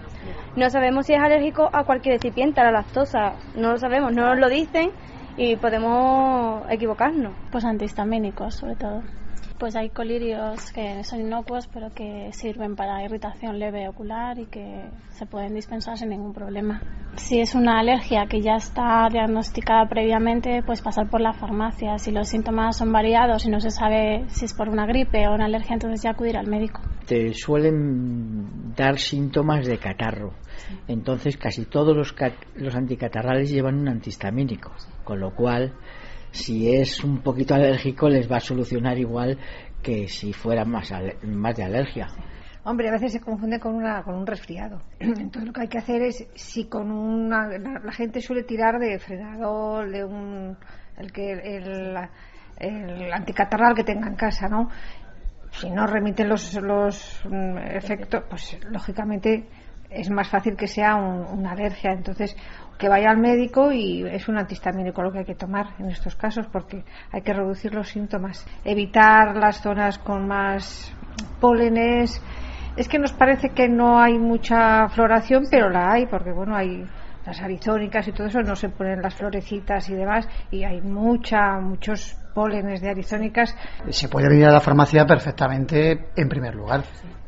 no sabemos si es alérgico a cualquier recipiente, a la lactosa, no lo sabemos, no nos lo dicen y podemos equivocarnos. Pues antihistamínicos, sobre todo pues hay colirios que son inocuos pero que sirven para irritación leve ocular y que se pueden dispensar sin ningún problema. Si es una alergia que ya está diagnosticada previamente, pues pasar por la farmacia. Si los síntomas son variados y no se sabe si es por una gripe o una alergia, entonces ya acudir al médico. Te suelen dar síntomas de catarro. Entonces casi todos los, los anticatarrales llevan un antihistamínico, con lo cual si es un poquito alérgico les va a solucionar igual que si fuera más, más de alergia. Hombre, a veces se confunde con, una, con un resfriado. (clears throat) Entonces lo que hay que hacer es, si con una... La, gente suele tirar de frenador, de un... El, que, el, el anticatarral que tenga en casa, ¿no? Si no remiten los, los mm, efectos, pues lógicamente es más fácil que sea una alergia. Entonces, que vaya al médico y es un antihistamínico lo que hay que tomar en estos casos porque hay que reducir los síntomas. Evitar las zonas con más pólenes. Es que nos parece que no hay mucha floración, pero la hay porque, bueno, hay las arizónicas y todo eso, no se ponen las florecitas y demás, y hay mucha, muchos pólenes de arizónicas. Se puede venir a la farmacia perfectamente en primer lugar,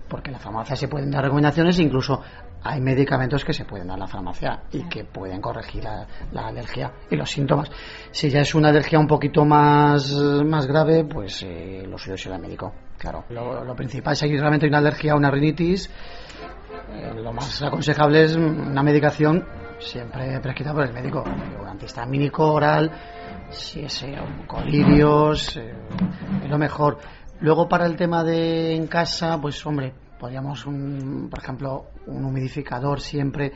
porque en la farmacia se pueden dar recomendaciones, incluso hay medicamentos que se pueden dar en la farmacia y que pueden corregir la, alergia y los síntomas. Si ya es una alergia un poquito más, más grave, pues eh, lo suyo es ir al médico. Claro, lo, principal es si realmente hay una alergia una rinitis, eh, lo más aconsejable es una medicación siempre prescrita por el médico, un antihistamínico oral, si es eh, colirios, es lo mejor. Luego para el tema de en casa, pues hombre, podríamos, un, por ejemplo, un humidificador siempre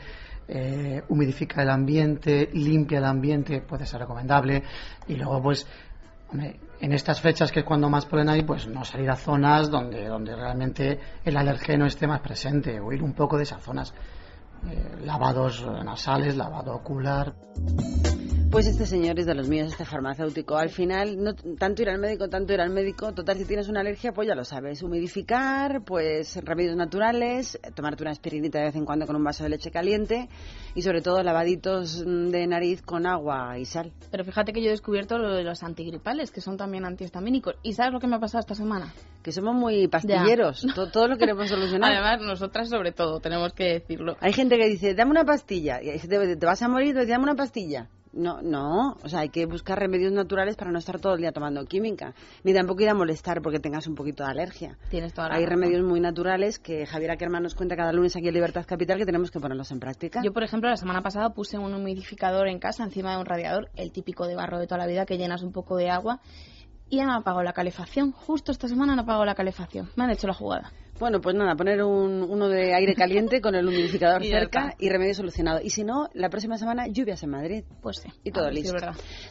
eh, humidifica el ambiente, limpia el ambiente, puede ser recomendable. Y luego, pues, en estas fechas que es cuando más polen hay, pues no salir a zonas donde, donde realmente el alergeno esté más presente, o ir un poco de esas zonas. Eh, lavados nasales, lavado ocular. Pues este señor es de los míos, este farmacéutico. Al final, no tanto ir al médico, tanto ir al médico. Total, si tienes una alergia, pues ya lo sabes. Humidificar, pues remedios naturales, tomarte una aspirinita de vez en cuando con un vaso de leche caliente y sobre todo lavaditos de nariz con agua y sal. Pero fíjate que yo he descubierto lo de los antigripales, que son también antihistamínicos. ¿Y sabes lo que me ha pasado esta semana? Que somos muy pastilleros. (laughs) Todo, lo queremos solucionar. Además, nosotras sobre todo, tenemos que decirlo. Hay gente que dice, dame una pastilla. Y te, te vas a morir, pues dame una pastilla. No, no, o sea, hay que buscar remedios naturales para no estar todo el día tomando química, ni tampoco ir a molestar porque tengas un poquito de alergia. Tienes toda Hay remedios muy naturales que Javier Ackerman nos cuenta cada lunes aquí en Libertad Capital que tenemos que ponerlos en práctica. Yo, por ejemplo, la semana pasada puse un humidificador en casa encima de un radiador, el típico de barro de toda la vida que llenas un poco de agua y ya me ha apagado la calefacción. Justo esta semana no apagado la calefacción. Me han hecho la jugada. Bueno, pues nada, poner un, uno de aire caliente con el humidificador (laughs) cerca y remedio solucionado. Y si no, la próxima semana lluvias en Madrid. Pues sí. Y todo listo.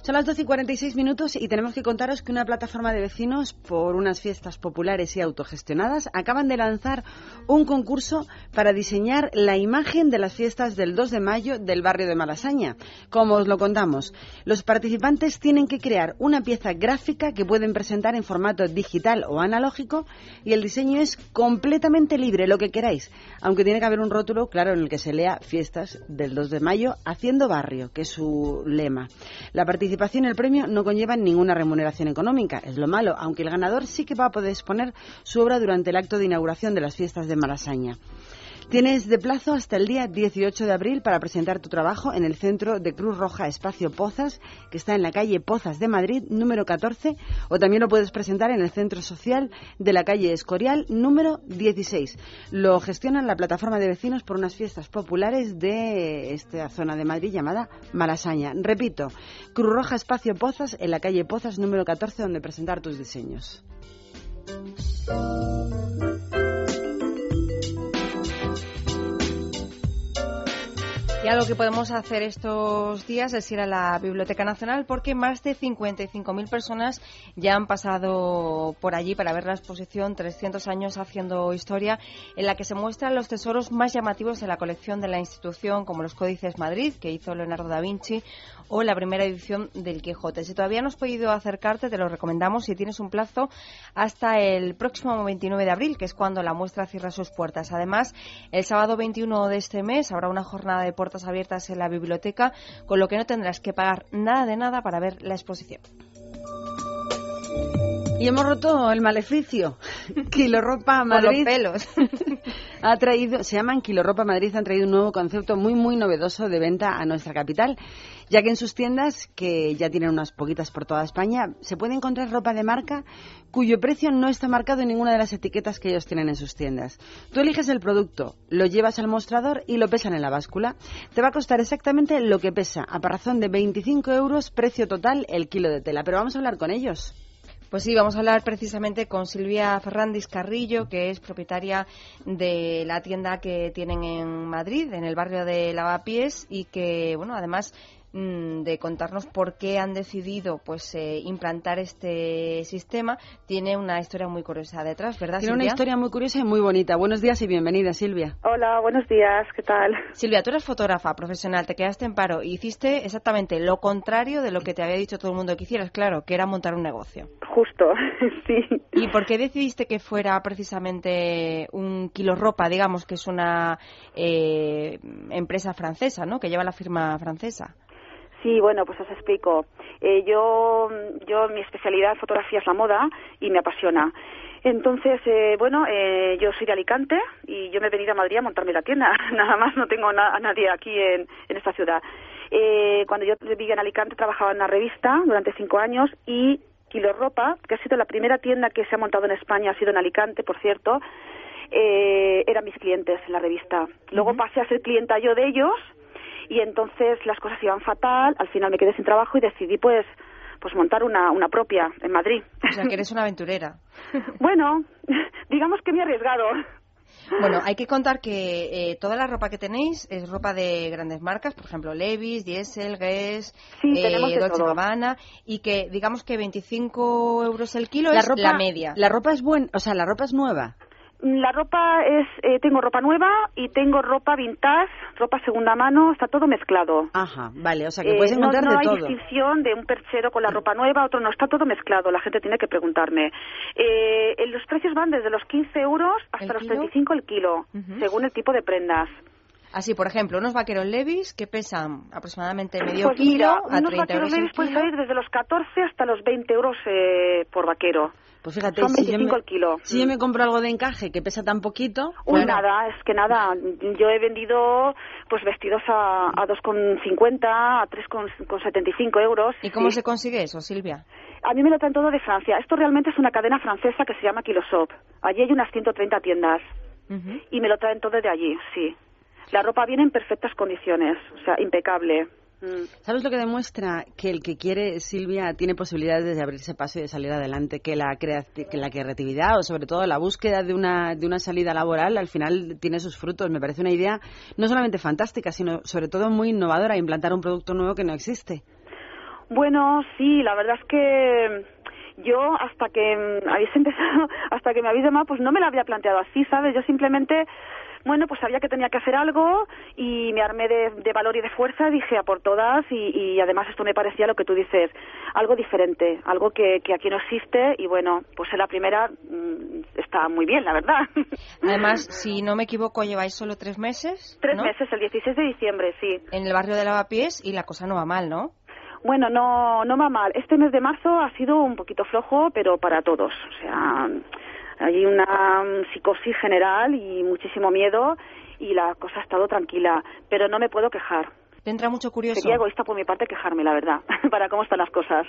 Son las 12 y 46 minutos y tenemos que contaros que una plataforma de vecinos por unas fiestas populares y autogestionadas acaban de lanzar un concurso para diseñar la imagen de las fiestas del 2 de mayo del barrio de Malasaña. Como os lo contamos, los participantes tienen que crear una pieza gráfica que pueden presentar en formato digital o analógico y el diseño es completamente libre, lo que queráis. Aunque tiene que haber un rótulo, claro, en el que se lea fiestas del 2 de mayo, haciendo barrio, que es su lema. La participación y el premio no conllevan ninguna remuneración económica, es lo malo, aunque el ganador sí que va a poder exponer su obra durante el acto de inauguración de las fiestas de Malasaña. Tienes de plazo hasta el día 18 de abril para presentar tu trabajo en el Centro de Cruz Roja Espacio Pozas, que está en la calle Pozas de Madrid, número 14, o también lo puedes presentar en el Centro Social de la calle Escorial, número 16. Lo gestionan la plataforma de vecinos por unas fiestas populares de esta zona de Madrid llamada Malasaña. Repito, Cruz Roja Espacio Pozas, en la calle Pozas, número 14, donde presentar tus diseños. Y algo que podemos hacer estos días es ir a la Biblioteca Nacional porque más de 55.000 personas ya han pasado por allí para ver la exposición 300 años haciendo historia en la que se muestran los tesoros más llamativos de la colección de la institución como los Códices Madrid que hizo Leonardo da Vinci o la primera edición del Quijote. Si todavía no has podido acercarte, te lo recomendamos si tienes un plazo hasta el próximo 29 de abril, que es cuando la muestra cierra sus puertas. Además, el sábado 21 de este mes habrá una jornada de puertas abiertas en la biblioteca, con lo que no tendrás que pagar nada de nada para ver la exposición. Y hemos roto el maleficio. (laughs) Kiloropa Madrid. pelos. (laughs) ha traído, se llaman Kiloropa Madrid, han traído un nuevo concepto muy, muy novedoso de venta a nuestra capital, ya que en sus tiendas, que ya tienen unas poquitas por toda España, se puede encontrar ropa de marca cuyo precio no está marcado en ninguna de las etiquetas que ellos tienen en sus tiendas. Tú eliges el producto, lo llevas al mostrador y lo pesan en la báscula. Te va a costar exactamente lo que pesa, a razón de 25 euros, precio total el kilo de tela. Pero vamos a hablar con ellos. Pues sí, vamos a hablar precisamente con Silvia Ferrandis Carrillo, que es propietaria de la tienda que tienen en Madrid, en el barrio de Lavapiés, y que, bueno, además de contarnos por qué han decidido pues eh, implantar este sistema tiene una historia muy curiosa detrás, ¿verdad? Tiene una historia muy curiosa y muy bonita. Buenos días y bienvenida, Silvia. Hola, buenos días, ¿qué tal? Silvia, tú eres fotógrafa profesional, te quedaste en paro y hiciste exactamente lo contrario de lo que te había dicho todo el mundo que hicieras, claro, que era montar un negocio. Justo, (laughs) sí. ¿Y por qué decidiste que fuera precisamente un kilo ropa, digamos, que es una eh, empresa francesa, ¿no? Que lleva la firma francesa. Sí, bueno, pues os explico. Eh, yo, yo, mi especialidad en fotografía es la moda y me apasiona. Entonces, eh, bueno, eh, yo soy de Alicante y yo me he venido a Madrid a montarme la tienda. (laughs) Nada más, no tengo a nadie aquí en, en esta ciudad. Eh, cuando yo vivía en Alicante trabajaba en una revista durante cinco años y Kilo Ropa, que ha sido la primera tienda que se ha montado en España, ha sido en Alicante, por cierto, eh, eran mis clientes en la revista. Luego pasé a ser clienta yo de ellos y entonces las cosas iban fatal, al final me quedé sin trabajo y decidí pues pues montar una, una propia en Madrid. O sea, que eres una aventurera. (laughs) bueno, (laughs) digamos que me he arriesgado. Bueno, hay que contar que eh, toda la ropa que tenéis es ropa de grandes marcas, por ejemplo, Levis, Diesel, Guess, eh, Dolce Gabbana, y que digamos que 25 euros el kilo es la media. La ropa es buena, o sea, la ropa es nueva. La ropa es, eh, tengo ropa nueva y tengo ropa vintage, ropa segunda mano, está todo mezclado. Ajá, vale, o sea que puedes encontrar no, no de hay todo. distinción de un perchero con la ropa nueva, otro no, está todo mezclado, la gente tiene que preguntarme. Eh, los precios van desde los 15 euros hasta los 35 el kilo, según el tipo de prendas. Así, por ejemplo, unos vaqueros Levis que pesan aproximadamente medio Pues kilo mira, a unos 30 vaqueros euros Levis pueden kilo. salir desde los 14 hasta los 20 euros eh, por vaquero. Pues fíjate, Son si yo 25 me- el kilo. Si yo me compro algo de encaje que pesa tan poquito, Uy, claro. nada, es que nada. Yo he vendido pues vestidos a, a 2,50, a 3,75 euros. ¿Y cómo sí. se consigue eso, Silvia? A mí me lo traen todo de Francia. Esto realmente es una cadena francesa que se llama Kiloshop. Allí hay unas 130 tiendas y me lo traen todo de allí, sí. La ropa viene en perfectas condiciones, o sea, impecable. Mm. ¿Sabes lo que demuestra? Que el que quiere, Silvia, tiene posibilidades de abrirse paso y de salir adelante, que la, que la creatividad o sobre todo la búsqueda de una, de una salida laboral al final tiene sus frutos. Me parece una idea no solamente fantástica, sino sobre todo muy innovadora, implantar un producto nuevo que no existe. Bueno, sí, la verdad es que yo hasta que mm, habéis (laughs) empezado, hasta que me habéis llamado, pues no me lo había planteado así, ¿sabes? Yo simplemente, bueno, pues sabía que tenía que hacer algo y me armé de, de valor y de fuerza, dije a por todas y, y además esto me parecía lo que tú dices, algo diferente, algo que, que aquí no existe y bueno, pues en la primera mm, está muy bien, la verdad. (laughs) Además, si no me equivoco, lleváis solo tres meses. Tres ¿no? meses, el 16 de diciembre, sí. En el barrio de Lavapiés y la cosa no va mal, ¿no? Bueno, no, no va mal. Este mes de marzo ha sido un poquito flojo, pero para todos. O sea, hay una mm, psicosis general y muchísimo miedo. y la cosa ha estado tranquila, pero no me puedo quejar. ¿Te entra mucho curioso? Sería egoísta por mi parte quejarme, la verdad, (laughs) para cómo están las cosas.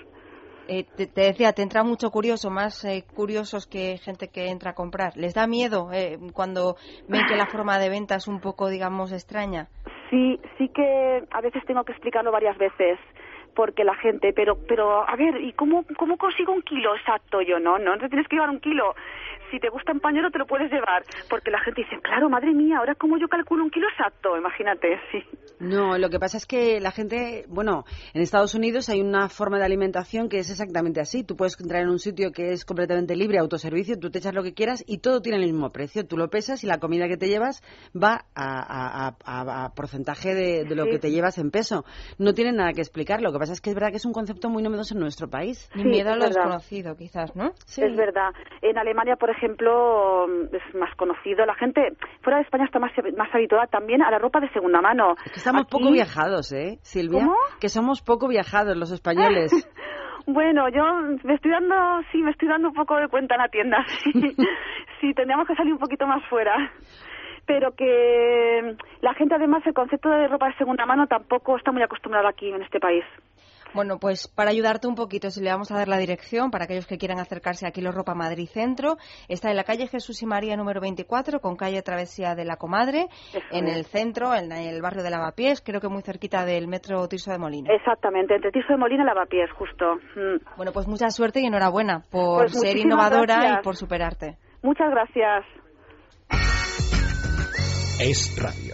Eh, te, decía, te entra mucho curioso, más eh, curiosos que gente que entra a comprar. ¿Les da miedo eh, cuando ven que la forma de venta es un poco, digamos, extraña? Sí, sí que a veces tengo que explicarlo varias veces porque la gente, pero, pero, a ver, ¿y cómo, cómo consigo un kilo exacto? Yo, no, no, te tienes que llevar un kilo si te gusta un pañuelo te lo puedes llevar, porque la gente dice, claro, madre mía, ahora cómo yo calculo un kilo exacto, imagínate, sí. No, lo que pasa es que la gente, bueno, en Estados Unidos hay una forma de alimentación que es exactamente así. Tú puedes entrar en un sitio que es completamente libre, autoservicio, tú te echas lo que quieras y todo tiene el mismo precio. Tú lo pesas y la comida que te llevas va a, porcentaje de, lo que te llevas en peso. No tiene nada que explicar. Lo que pasa es que es verdad que es un concepto muy novedoso en nuestro país. Ni miedo a lo desconocido, quizás, ¿no? Sí. Es verdad. En Alemania, por ejemplo, es más conocido. La gente fuera de España está más, más habituada también a la ropa de segunda mano. Es que estamos poco viajados, ¿eh, Silvia? ¿Cómo? Que somos poco viajados los españoles. (laughs) Bueno, yo me estoy dando, sí, me estoy dando un poco de cuenta en la tienda. (laughs) Sí, sí tendríamos que salir un poquito más fuera. Pero que la gente, además, el concepto de ropa de segunda mano tampoco está muy acostumbrado aquí en este país. Bueno, pues para ayudarte un poquito, si le vamos a dar la dirección para aquellos que quieran acercarse aquí a Ropa Madrid Centro, está en la calle Jesús y María número 24, con calle Travesía de la Comadre, en el centro, en el barrio de Lavapiés, creo que muy cerquita del metro Tirso de Molina. Exactamente, entre Tirso de Molina y Lavapiés, justo. Mm. Bueno, pues mucha suerte y enhorabuena por pues ser innovadora y por superarte. Muchas gracias. Es radio.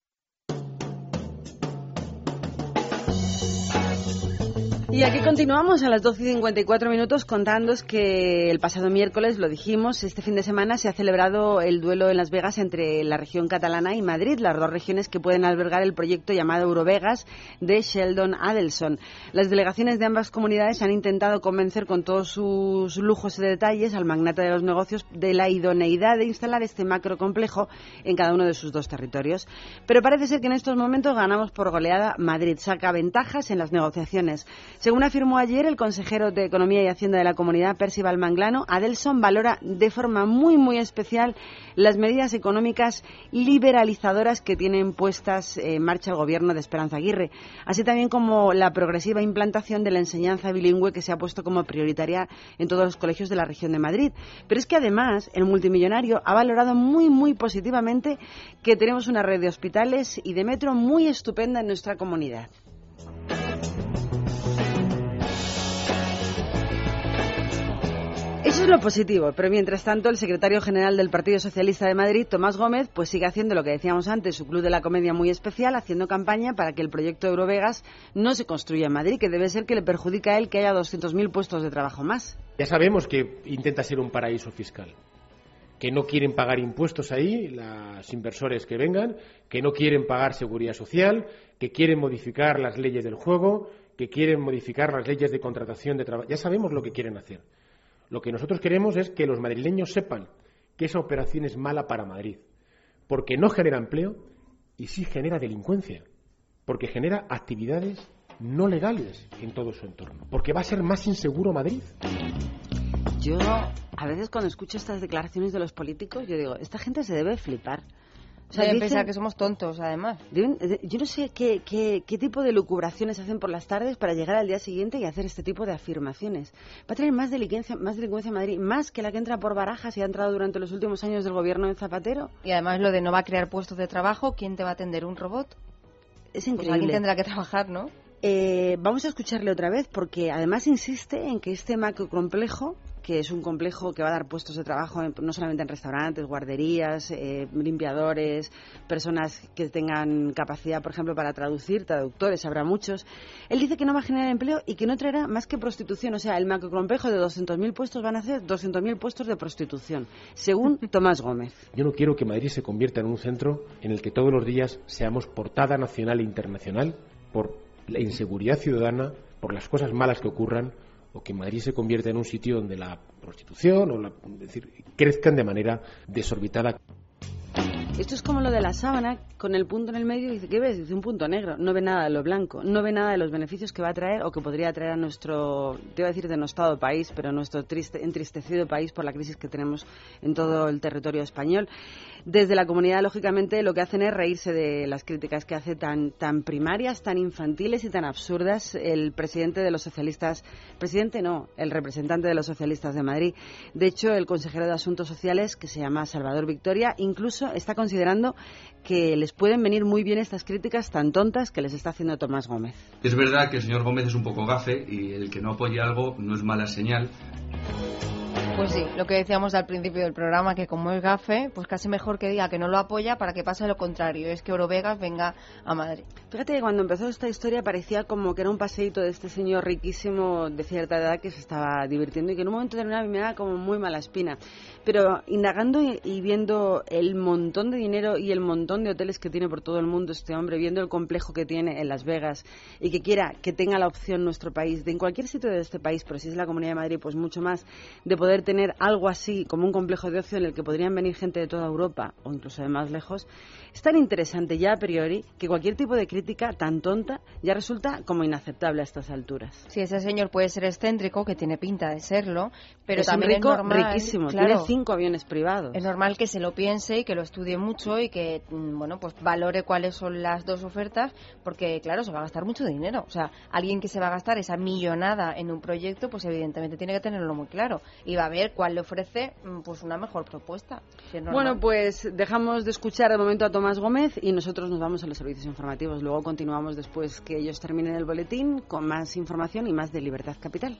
Y aquí continuamos a las 12 y 54 minutos contándoos que el pasado miércoles, lo dijimos, este fin de semana se ha celebrado el duelo en Las Vegas entre la región catalana y Madrid, las dos regiones que pueden albergar el proyecto llamado Eurovegas de Sheldon Adelson. Las delegaciones de ambas comunidades han intentado convencer con todos sus lujos y detalles al magnate de los negocios de la idoneidad de instalar este macro complejo en cada uno de sus dos territorios. Pero parece ser que en estos momentos ganamos por goleada. Madrid saca ventajas en las negociaciones. Según afirmó ayer el consejero de Economía y Hacienda de la Comunidad, Percival Manglano, Adelson valora de forma muy, muy especial las medidas económicas liberalizadoras que tienen puestas en marcha el gobierno de Esperanza Aguirre, así también como la progresiva implantación de la enseñanza bilingüe que se ha puesto como prioritaria en todos los colegios de la región de Madrid. Pero es que además el multimillonario ha valorado muy, muy positivamente que tenemos una red de hospitales y de metro muy estupenda en nuestra comunidad. Es lo positivo, pero mientras tanto el secretario general del Partido Socialista de Madrid, Tomás Gómez, pues sigue haciendo lo que decíamos antes, su club de la comedia muy especial, haciendo campaña para que el proyecto Eurovegas no se construya en Madrid, que debe ser que le perjudica a él que haya 200.000 puestos de trabajo más. Ya sabemos que intenta ser un paraíso fiscal, que no quieren pagar impuestos ahí, los inversores que vengan, que no quieren pagar seguridad social, que quieren modificar las leyes del juego, que quieren modificar las leyes de contratación de trabajo. Ya sabemos lo que quieren hacer. Lo que nosotros queremos es que los madrileños sepan que esa operación es mala para Madrid, porque no genera empleo y sí genera delincuencia, porque genera actividades no legales en todo su entorno, porque va a ser más inseguro Madrid. Yo a veces cuando escucho estas declaraciones de los políticos, yo digo, esta gente se debe flipar. O sea, pensar que somos tontos, además. yo no sé qué, qué, qué, tipo de lucubraciones hacen por las tardes para llegar al día siguiente y hacer este tipo de afirmaciones. Va a tener más delincuencia, más delincuencia en Madrid, más que la que entra por barajas y ha entrado durante los últimos años del gobierno de Zapatero. Y además lo de no va a crear puestos de trabajo, ¿quién te va a atender? ¿Un robot? Es pues increíble. alguien tendrá que trabajar, ¿no? Eh, vamos a escucharle otra vez porque además insiste en que este macro complejo que es un complejo que va a dar puestos de trabajo no solamente en restaurantes, guarderías, eh, limpiadores, personas que tengan capacidad, por ejemplo, para traducir, traductores, habrá muchos. Él dice que no va a generar empleo y que no traerá más que prostitución. O sea, el macrocomplejo de 200.000 puestos van a ser 200.000 puestos de prostitución, según (laughs) Tomás Gómez. Yo no quiero que Madrid se convierta en un centro en el que todos los días seamos portada nacional e internacional por la inseguridad ciudadana por las cosas malas que ocurran o que Madrid se convierta en un sitio donde la prostitución o la, decir, crezcan de manera desorbitada. Esto es como lo de la sábana, con el punto en el medio, dice, ¿qué ves? Dice un punto negro, no ve nada de lo blanco, no ve nada de los beneficios que va a traer o que podría traer a nuestro, te iba a decir denostado país, pero nuestro triste, entristecido país por la crisis que tenemos en todo el territorio español. Desde la comunidad, lógicamente, lo que hacen es reírse de las críticas que hace tan, tan primarias, tan infantiles y tan absurdas el presidente de los socialistas, presidente no, el representante de los socialistas de Madrid. De hecho, el consejero de Asuntos Sociales, que se llama Salvador Victoria, incluso está considerando que les pueden venir muy bien estas críticas tan tontas que les está haciendo Tomás Gómez. Es verdad que el señor Gómez es un poco gafe y el que no apoye algo no es mala señal. Pues sí, lo que decíamos al principio del programa, que como es gafe, pues casi mejor que diga que no lo apoya para que pase lo contrario, es que Orovegas venga a Madrid. Fíjate que cuando empezó esta historia parecía como que era un paseíto de este señor riquísimo de cierta edad que se estaba divirtiendo y que en un momento determinado me da como muy mala espina. Pero indagando y viendo el montón de dinero y el montón de hoteles que tiene por todo el mundo este hombre, viendo el complejo que tiene en Las Vegas y que quiera que tenga la opción nuestro país, de en cualquier sitio de este país, pero si es la Comunidad de Madrid, pues mucho más, de poder tener algo así como un complejo de ocio en el que podrían venir gente de toda Europa o incluso de más lejos, es tan interesante ya a priori que cualquier tipo de crítica tan tonta ya resulta como inaceptable a estas alturas. Sí, ese señor puede ser excéntrico, que tiene pinta de serlo, pero Es también un rico es normal, riquísimo, claro, tiene cinco aviones privados. Es normal que se lo piense y que lo estudie mucho y que, mm, bueno, pues valore cuáles son las dos ofertas, porque, claro, se va a gastar mucho dinero. O sea, alguien que se va a gastar esa millonada en un proyecto, pues evidentemente tiene que tenerlo muy claro y va a ver cuál le ofrece, mm, pues una mejor propuesta. Bueno, pues dejamos de escuchar de momento a Tomás Gómez y nosotros nos vamos a los servicios informativos. Luego continuamos después que ellos terminen el boletín con más información y más de Libertad Capital.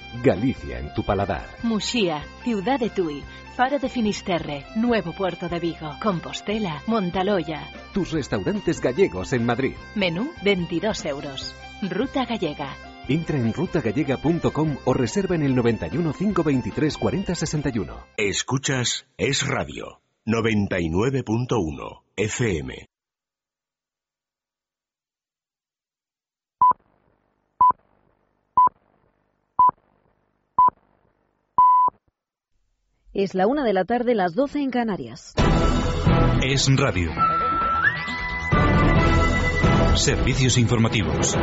Galicia en tu paladar. Muxía, Ciudad de Tui, Faro de Finisterre, Nuevo Puerto de Vigo, Compostela, Montaloya. Tus restaurantes gallegos en Madrid. Menú 22 euros. Ruta Gallega. Entra en rutagallega.com o reserva en el 91 523 40 61. Escuchas Es Radio 99.1 FM. Es la una de la tarde, las 12 en Canarias. Es Radio. Servicios informativos.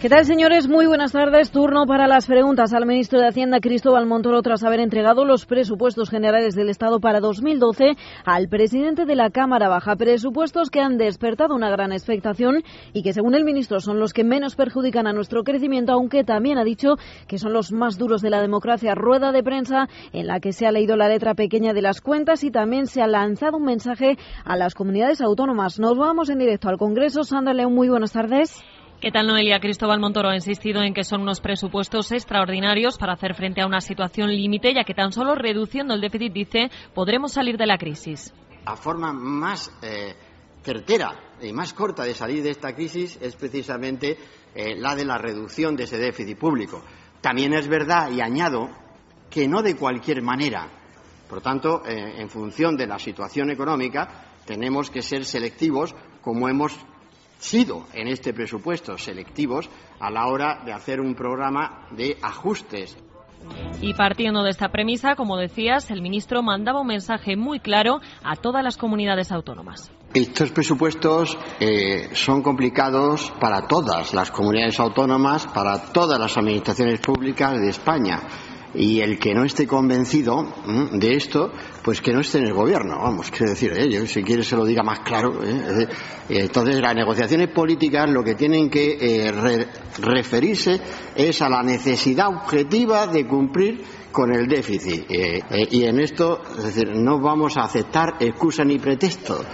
¿Qué tal, señores? Muy buenas tardes. Turno para las preguntas al ministro de Hacienda, Cristóbal Montoro, tras haber entregado los presupuestos generales del Estado para 2012 al presidente de la Cámara Baja. Presupuestos que han despertado una gran expectación y que, según el ministro, son los que menos perjudican a nuestro crecimiento, aunque también ha dicho que son los más duros de la democracia. Rueda de prensa en la que se ha leído la letra pequeña de las cuentas y también se ha lanzado un mensaje a las comunidades autónomas. Nos vamos en directo al Congreso. Sandra León, muy buenas tardes. ¿Qué tal, Noelia? Cristóbal Montoro ha insistido en que son unos presupuestos extraordinarios para hacer frente a una situación límite, ya que tan solo reduciendo el déficit, dice, podremos salir de la crisis. La forma más eh, certera y más corta de salir de esta crisis es precisamente eh, la de la reducción de ese déficit público. También es verdad, y añado, que no de cualquier manera. Por tanto, eh, en función de la situación económica, tenemos que ser selectivos, como hemos sido en este presupuesto selectivos a la hora de hacer un programa de ajustes. Y partiendo de esta premisa, como decías, el ministro mandaba un mensaje muy claro a todas las comunidades autónomas. Estos presupuestos eh, son complicados para todas las comunidades autónomas, para todas las administraciones públicas de España. Y el que no esté convencido de esto, pues que no esté en el gobierno. Vamos, quiero decir, ¿eh? si quiere se lo diga más claro. ¿eh? Entonces, las negociaciones políticas lo que tienen que eh, referirse es a la necesidad objetiva de cumplir con el déficit. y en esto, es decir, no vamos a aceptar excusa ni pretexto.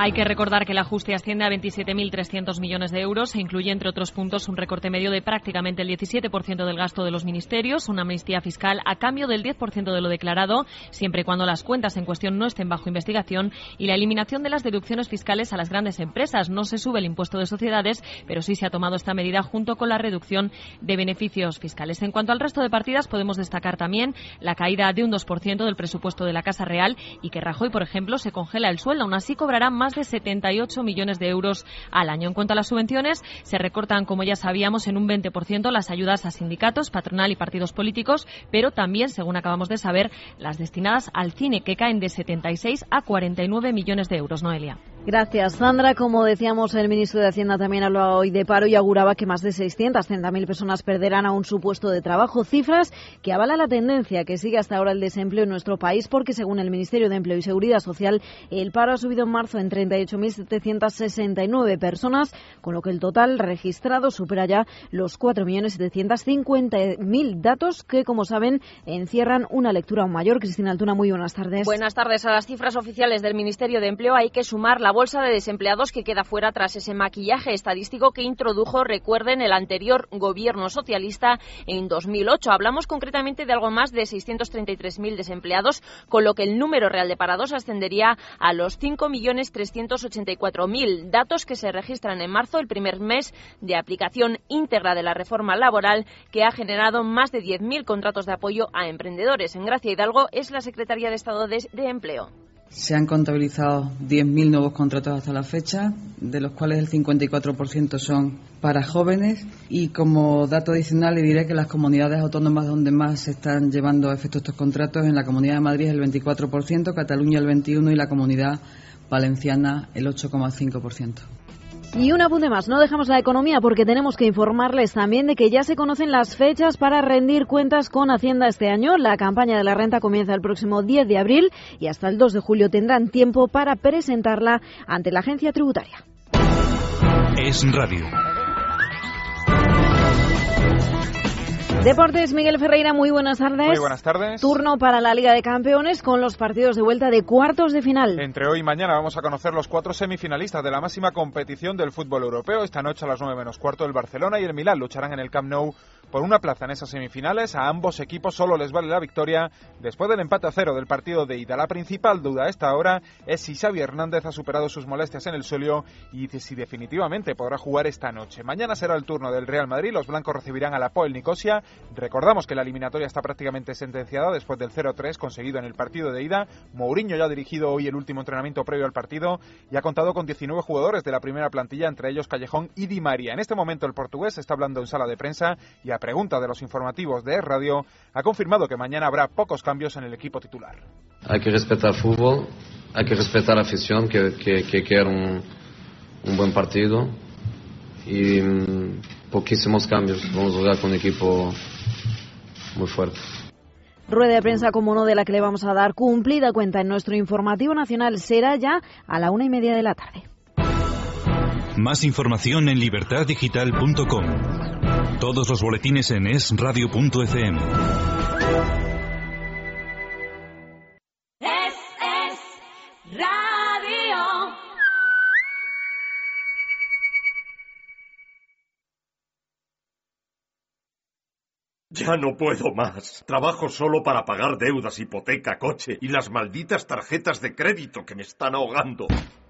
Hay que recordar que el ajuste asciende a 27.300 millones de euros e incluye, entre otros puntos, un recorte medio de prácticamente el 17% del gasto de los ministerios, una amnistía fiscal a cambio del 10% de lo declarado, siempre y cuando las cuentas en cuestión no estén bajo investigación, y la eliminación de las deducciones fiscales a las grandes empresas. No se sube el impuesto de sociedades, pero sí se ha tomado esta medida junto con la reducción de beneficios fiscales. En cuanto al resto de partidas, podemos destacar también la caída de un 2% del presupuesto de la Casa Real y que Rajoy, por ejemplo, se congela el sueldo. Aún así cobrará más de 78 millones de euros al año. En cuanto a las subvenciones, se recortan, como ya sabíamos, en un 20% las ayudas a sindicatos, patronal y partidos políticos, pero también, según acabamos de saber, las destinadas al cine, que caen de 76 a 49 millones de euros. Noelia. Gracias, Sandra. Como decíamos, el ministro de Hacienda también hablaba hoy de paro y auguraba que más de 630.000 personas perderán aún su puesto de trabajo. Cifras que avala la tendencia que sigue hasta ahora el desempleo en nuestro país, porque según el Ministerio de Empleo y Seguridad Social, el paro ha subido en marzo en 38.769 personas, con lo que el total registrado supera ya los 4.750.000 datos que, como saben, encierran una lectura aún mayor. Cristina Altuna, muy buenas tardes. Buenas tardes. A las cifras oficiales del Ministerio de Empleo hay que sumar la bolsa de desempleados que queda fuera tras ese maquillaje estadístico que introdujo, recuerden, el anterior gobierno socialista en 2008. Hablamos concretamente de algo más de 633.000 desempleados, con lo que el número real de parados ascendería a los 5.384.000, datos que se registran en marzo, el primer mes de aplicación íntegra de la reforma laboral que ha generado más de 10.000 contratos de apoyo a emprendedores. En Gracia Hidalgo es la Secretaría de Estado de Empleo. Se han contabilizado 10.000 nuevos contratos hasta la fecha, de los cuales el 54% son para jóvenes. Y como dato adicional, le diré que las comunidades autónomas donde más se están llevando a efecto estos contratos, en la Comunidad de Madrid el 24%, Cataluña el 21% y la Comunidad Valenciana el 8,5%. Y un apunte más, no dejamos la economía porque tenemos que informarles también de que ya se conocen las fechas para rendir cuentas con Hacienda este año. La campaña de la renta comienza el próximo 10 de abril y hasta el 2 de julio tendrán tiempo para presentarla ante la agencia tributaria. Es Radio. Deportes, Miguel Ferreira, muy buenas tardes. Muy buenas tardes. Turno para la Liga de Campeones con los partidos de vuelta de cuartos de final. Entre hoy y mañana vamos a conocer los cuatro semifinalistas de la máxima competición del fútbol europeo. Esta noche a las nueve menos cuarto el Barcelona y el Milán lucharán en el Camp Nou por una plaza en esas semifinales. A ambos equipos solo les vale la victoria después del empate a cero del partido de ida. La principal duda a esta hora es si Xavi Hernández ha superado sus molestias en el solio y si definitivamente podrá jugar esta noche. Mañana será el turno del Real Madrid. Los blancos recibirán a la Poel Nicosia. Recordamos que la eliminatoria está prácticamente sentenciada después del 0-3 conseguido en el partido de ida. Mourinho ya ha dirigido hoy el último entrenamiento previo al partido y ha contado con 19 jugadores de la primera plantilla, entre ellos Callejón y Di María. En este momento el portugués está hablando en sala de prensa y pregunta de los informativos de Radio ha confirmado que mañana habrá pocos cambios en el equipo titular. Hay que respetar el fútbol, hay que respetar la afición que, que, que quiere un, un buen partido y mm, poquísimos cambios. Vamos a jugar con un equipo muy fuerte. Rueda de prensa, como no, de la que le vamos a dar cumplida cuenta en nuestro informativo nacional será ya a la una y media de la tarde. Más información en libertaddigital.com. Todos los boletines en esradio.fm. Es, es radio. Ya no puedo más. Trabajo solo para pagar deudas, hipoteca, coche y las malditas tarjetas de crédito que me están ahogando.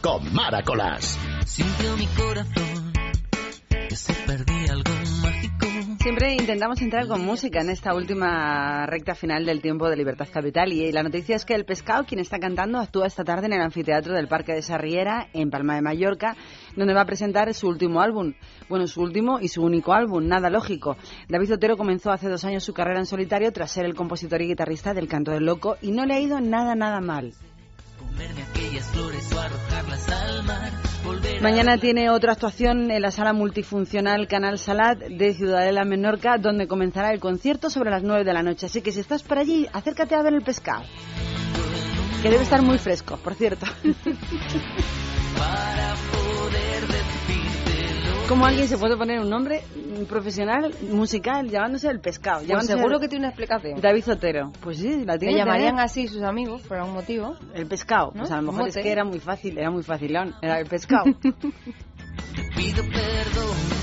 con Maracolas. Sintió mi corazón que se perdía algo mágico. Siempre intentamos entrar con música en esta última recta final del tiempo de Libertad Capital y la noticia es que El Pescado, quien está cantando, actúa esta tarde en el anfiteatro del Parque de Sarriera, en Palma de Mallorca, donde va a presentar su último álbum. Bueno, su último y su único álbum, nada lógico. David Otero comenzó hace dos años su carrera en solitario tras ser el compositor y guitarrista del Canto del Loco y no le ha ido nada, nada mal. Mañana tiene otra actuación en la sala multifuncional Canal Salat de Ciudadela Menorca, donde comenzará el concierto sobre las 9 de la noche. Así que si estás por allí, acércate a ver el pescado. Que debe estar muy fresco, por cierto. (laughs) Para poder. ¿Cómo alguien se puede poner un nombre profesional, musical, llamándose el pescado? Pues llamándose seguro que tiene una explicación. David Otero. Pues sí, la tiene Le llamarían tener. así sus amigos por algún motivo. El pescado. ¿No? Pues a lo mejor es que era muy fácil, era muy facilón. Era el pescado. (laughs) (laughs) Pido perdón.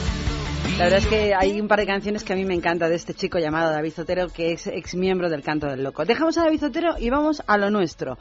La verdad es que hay un par de canciones que a mí me encanta de este chico llamado David Zotero, que es ex miembro del Canto del Loco. Dejamos a David Zotero y vamos a lo nuestro,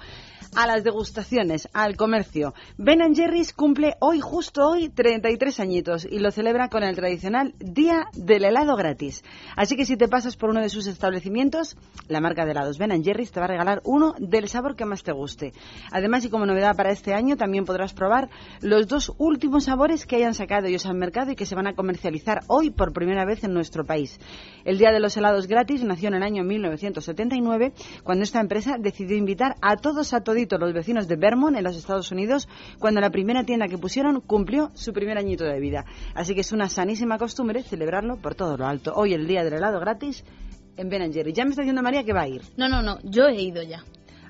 a las degustaciones, al comercio. Ben Jerry's cumple hoy, justo hoy, 33 añitos y lo celebra con el tradicional Día del Helado Gratis. Así que si te pasas por uno de sus establecimientos, la marca de helados Ben Jerry's te va a regalar uno del sabor que más te guste. Además, y como novedad para este año, también podrás probar los dos últimos sabores que hayan sacado ellos al mercado y que se van a comercializar hoy por primera vez en nuestro país. El Día de los Helados Gratis nació en el año 1979, cuando esta empresa decidió invitar a todos a toditos los vecinos de Vermont, en los Estados Unidos, cuando la primera tienda que pusieron cumplió su primer añito de vida. Así que es una sanísima costumbre celebrarlo por todo lo alto. Hoy el Día del Helado Gratis en Ben Jerry. Ya me está diciendo María que va a ir. No, no, no, yo he ido ya.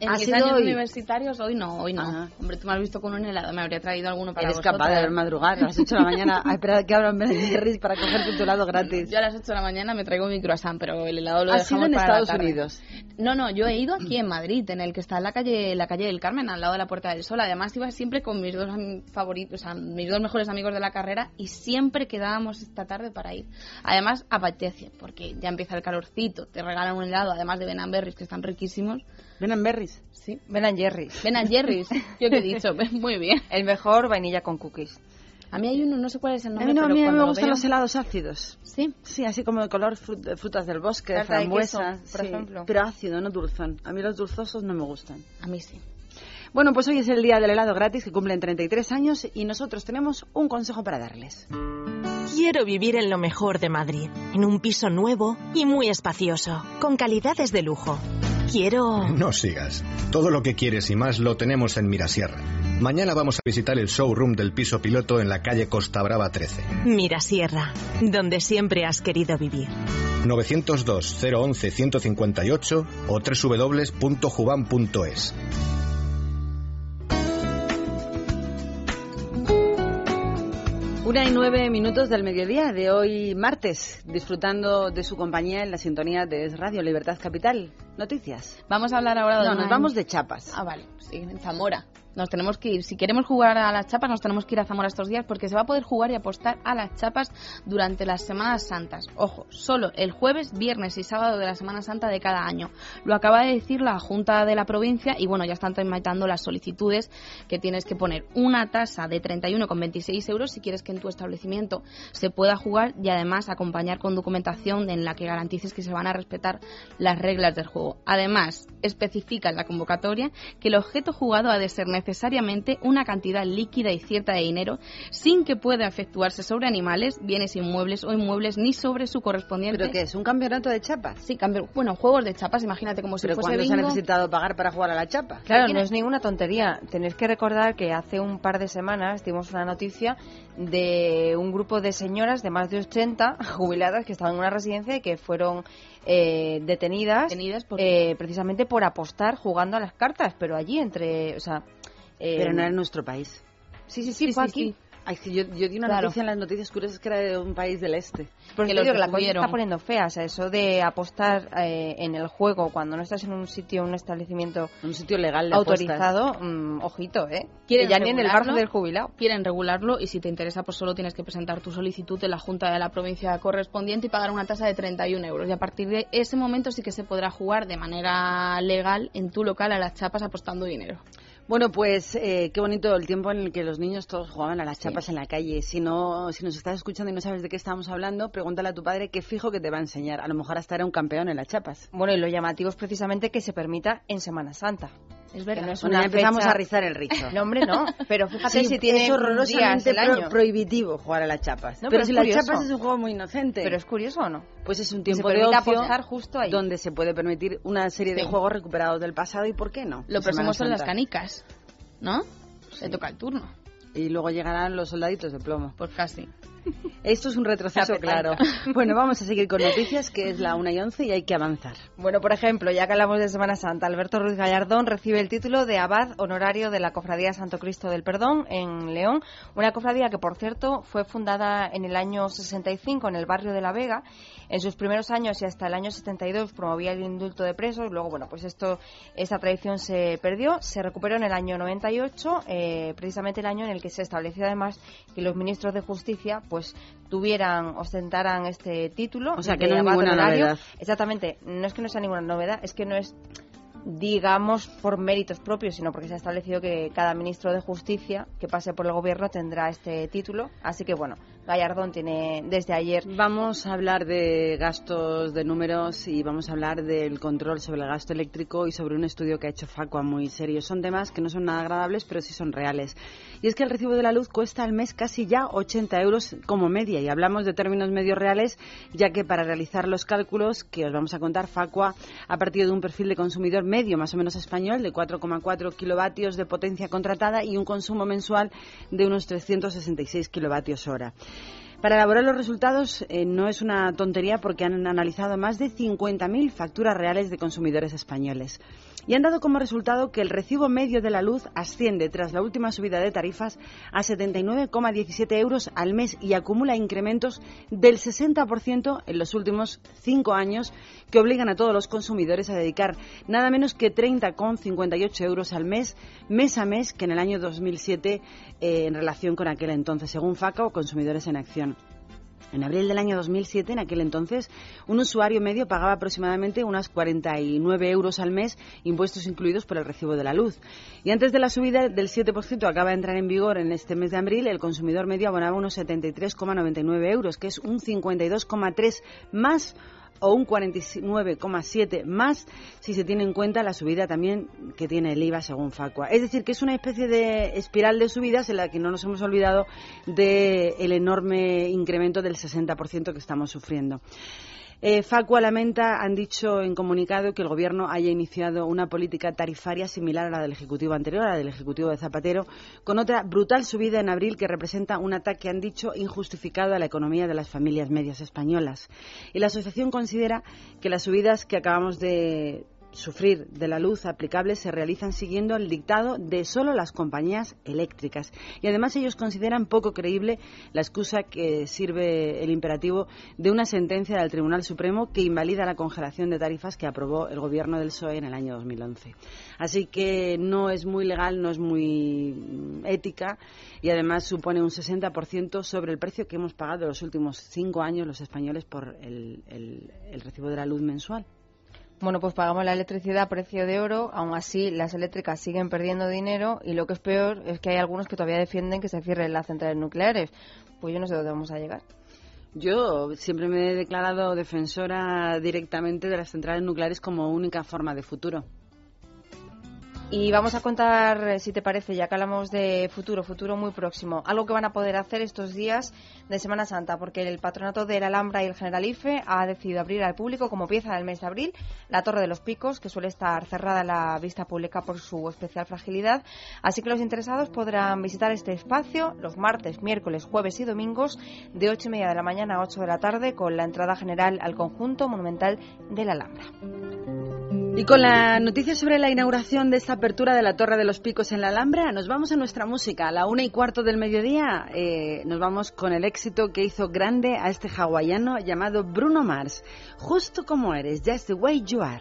En ¿Has mis años hoy? universitarios, hoy no, hoy no. Hombre, tú me has visto con un helado, me habría traído alguno para Eres vosotras. capaz de ver madrugar a las 8 de la mañana (laughs) a esperar que abran Ben para cogerte tu helado gratis. Yo a las 8 de la mañana me traigo mi croissant, pero el helado lo ¿Has dejamos ido en para la Estados tarde. Unidos? No, no, yo he ido (clears throat) aquí en Madrid, en el que está en la calle, la calle del Carmen, al lado de la Puerta del Sol. Además iba siempre con mis dos favoritos, o sea, mis dos mejores amigos de la carrera y siempre quedábamos esta tarde para ir. Además apetece, porque ya empieza el calorcito, te regalan un helado, además de Ben que están riquísimos. Ben and Berries. Sí. Ben and Jerry's. Ben and Jerry's. Yo que he dicho, (laughs) (laughs) muy bien. El mejor vainilla con cookies. A mí hay uno, no sé cuál es el A nombre, mí no, a pero mí no cuando me lo gustan veo- los helados ácidos. ¿Sí? Sí, así como de color frut- de frutas del bosque, de Tarta de frambuesa. queso, por sí, ejemplo. Pero ácido, no dulzón. A mí los dulzosos no me gustan. A mí sí. Bueno, pues hoy es el día del helado gratis que cumplen 33 años y nosotros tenemos un consejo para darles. Quiero vivir en lo mejor de Madrid, en un piso nuevo y muy espacioso, con calidades de lujo. Quiero... No sigas. Todo lo que quieres y más lo tenemos en Mirasierra. Mañana vamos a visitar el showroom del piso piloto en la calle Costa Brava 13. Mirasierra, donde siempre has querido vivir. 902 011 158 o www.juban.es. Una y nueve minutos del mediodía de hoy martes, disfrutando de su compañía en la sintonía de Radio Libertad Capital. Noticias. Vamos a hablar ahora de No, una- nos vamos de chapas. Ah, vale, sí, en Zamora. Nos tenemos que ir. Si queremos jugar a las chapas, nos tenemos que ir a Zamora estos días porque se va a poder jugar y apostar a las chapas durante las Semanas Santas. Ojo, solo el jueves, viernes y sábado de la Semana Santa de cada año. Lo acaba de decir la Junta de la provincia y bueno, ya están tramitando las solicitudes que tienes que poner una tasa de 31,26 euros si quieres que en tu establecimiento se pueda jugar y además acompañar con documentación en la que garantices que se van a respetar las reglas del juego. Además, especifica en la convocatoria que el objeto jugado ha de ser necesariamente una cantidad líquida y cierta de dinero sin que pueda efectuarse sobre animales, bienes inmuebles o inmuebles ni sobre su correspondiente. ¿Pero qué es? ¿Un campeonato de chapas? Sí, cambio, bueno, juegos de chapas, imagínate como si ¿Pero fuese se ha necesitado pagar para jugar a la chapa? Claro, no es ninguna tontería. Tenéis que recordar que hace un par de semanas dimos una noticia de un grupo de señoras de más de 80 (laughs) jubiladas que estaban en una residencia y que fueron eh, detenidas, eh, precisamente por apostar jugando a las cartas, pero allí entre, o sea, eh, Pero no era en nuestro país. Sí, sí, sí, fue aquí. Ay, sí, yo, yo di una Claro. noticia en las noticias curiosas que era de un país del este. Porque Que digo la cosa está poniendo fea, o sea, eso de apostar eh, en el juego cuando no estás en un sitio, un establecimiento un sitio legal de autorizado, mm, ojito, ¿eh? Quieren Que ya ni en el barco del jubilado. Quieren regularlo y si te interesa, pues solo tienes que presentar tu solicitud en la Junta de la provincia correspondiente y pagar una tasa de 31 euros. Y a partir de ese momento sí que se podrá jugar de manera legal en tu local a las chapas apostando dinero. Bueno, pues eh, qué bonito el tiempo en el que los niños todos jugaban a las chapas en la calle. Si no, si nos estás escuchando y no sabes de qué estamos hablando, pregúntale a tu padre qué fijo que te va a enseñar. A lo mejor hasta era un campeón en las chapas. Bueno, y lo llamativo es precisamente que se permita en Semana Santa. Es verdad. No es Bueno, una empezamos fecha- a rizar el rizo. No, hombre, no. Pero fíjate Sí, si tiene es horrorosamente días el pro- año. prohibitivo jugar a las chapas. No, pero, pero es si las chapas es un juego muy inocente. Pero es curioso o no. Pues es un se tiempo de ocio apostar justo ahí. donde se puede permitir una serie de Sí. juegos recuperados del pasado y por qué no. Lo próximo son las canicas, ¿no? Se toca el turno. Y luego llegarán los soldaditos de plomo. Pues casi. (laughs) Esto es un retroceso, claro. Bueno, vamos a seguir con noticias, que es la 1 y 11 y hay que avanzar. Bueno, por ejemplo, ya que hablamos de Semana Santa, Alberto Ruiz Gallardón recibe el título de abad honorario de la Cofradía Santo Cristo del Perdón en León, una cofradía que, por cierto, fue fundada en el año 65 en el barrio de La Vega. En sus primeros años y hasta el año 72 promovía el indulto de presos. Luego, bueno, pues esto, esta tradición se perdió, se recuperó en el año 98, eh, precisamente el año en el que se estableció además que los ministros de Justicia, pues tuvieran, ostentaran este título. O sea, que no es ninguna honorario. novedad. Exactamente, no es que no sea ninguna novedad, es que no es, digamos, por méritos propios, sino porque se ha establecido que cada ministro de Justicia que pase por el gobierno tendrá este título. Así que, bueno, Gallardón tiene desde ayer. Vamos a hablar de gastos de números y vamos a hablar del control sobre el gasto eléctrico y sobre un estudio que ha hecho Facua muy serio. Son temas que no son nada agradables, pero sí son reales. Y es que el recibo de la luz cuesta al mes casi ya 80 euros como media. Y hablamos de términos medios reales, ya que para realizar los cálculos que os vamos a contar, Facua ha partido de un perfil de consumidor medio, más o menos español, de 4,4 kilovatios de potencia contratada y un consumo mensual de unos 366 kilovatios hora. Para elaborar los resultados eh, no es una tontería porque han analizado más de 50.000 facturas reales de consumidores españoles. Y han dado como resultado que el recibo medio de la luz asciende tras la última subida de tarifas a 79,17 euros al mes y acumula incrementos del 60% en los últimos cinco años que obligan a todos los consumidores a dedicar nada menos que 30,58 euros al mes, mes a mes, que en el año 2007 eh, en relación con aquel entonces, según FACA o Consumidores en Acción. En abril del año 2007, en aquel entonces, un usuario medio pagaba aproximadamente unas 49 euros al mes, impuestos incluidos por el recibo de la luz. Y antes de la subida del 7% que acaba de entrar en vigor en este mes de abril, el consumidor medio abonaba unos 73,99 euros, que es un 52,3 más o un 49,7 más si se tiene en cuenta la subida también que tiene el IVA según Facua. Es decir, que es una especie de espiral de subidas en la que no nos hemos olvidado del enorme incremento del 60% que estamos sufriendo. Eh, Facua lamenta, han dicho en comunicado, que el Gobierno haya iniciado una política tarifaria similar a la del Ejecutivo anterior, a la del Ejecutivo de Zapatero, con otra brutal subida en abril que representa un ataque, han dicho, injustificado a la economía de las familias medias españolas. Y la asociación considera que las subidas que acabamos de sufrir de la luz aplicable se realizan siguiendo el dictado de solo las compañías eléctricas. Y además ellos consideran poco creíble la excusa que sirve el imperativo de una sentencia del Tribunal Supremo que invalida la congelación de tarifas que aprobó el gobierno del PSOE en el año 2011. Así que no es muy legal, no es muy mm, ética y además supone un 60% sobre el precio que hemos pagado los últimos cinco años los españoles por el, el- el recibo de la luz mensual. Bueno, pues pagamos la electricidad a precio de oro, aún así las eléctricas siguen perdiendo dinero y lo que es peor es que hay algunos que todavía defienden que se cierren las centrales nucleares. Pues yo no sé dónde vamos a llegar. Yo siempre me he declarado defensora directamente de las centrales nucleares como única forma de futuro. Y vamos a contar, eh, si te parece, ya que hablamos de futuro, futuro muy próximo, algo que van a poder hacer estos días de Semana Santa, porque el patronato de la Alhambra y el Generalife ha decidido abrir al público como pieza del mes de abril la Torre de los Picos, que suele estar cerrada a la vista pública por su especial fragilidad. Así que los interesados podrán visitar este espacio los martes, miércoles, jueves y domingos de ocho y media de la mañana a 8 de la tarde con la entrada general al conjunto monumental de la Alhambra. Y con la noticia sobre la inauguración de esta apertura de la Torre de los Picos en la Alhambra, nos vamos a nuestra música. A la una y cuarto del mediodía eh, nos vamos con el éxito que hizo grande a este hawaiano llamado Bruno Mars. Justo como eres, just the way you are.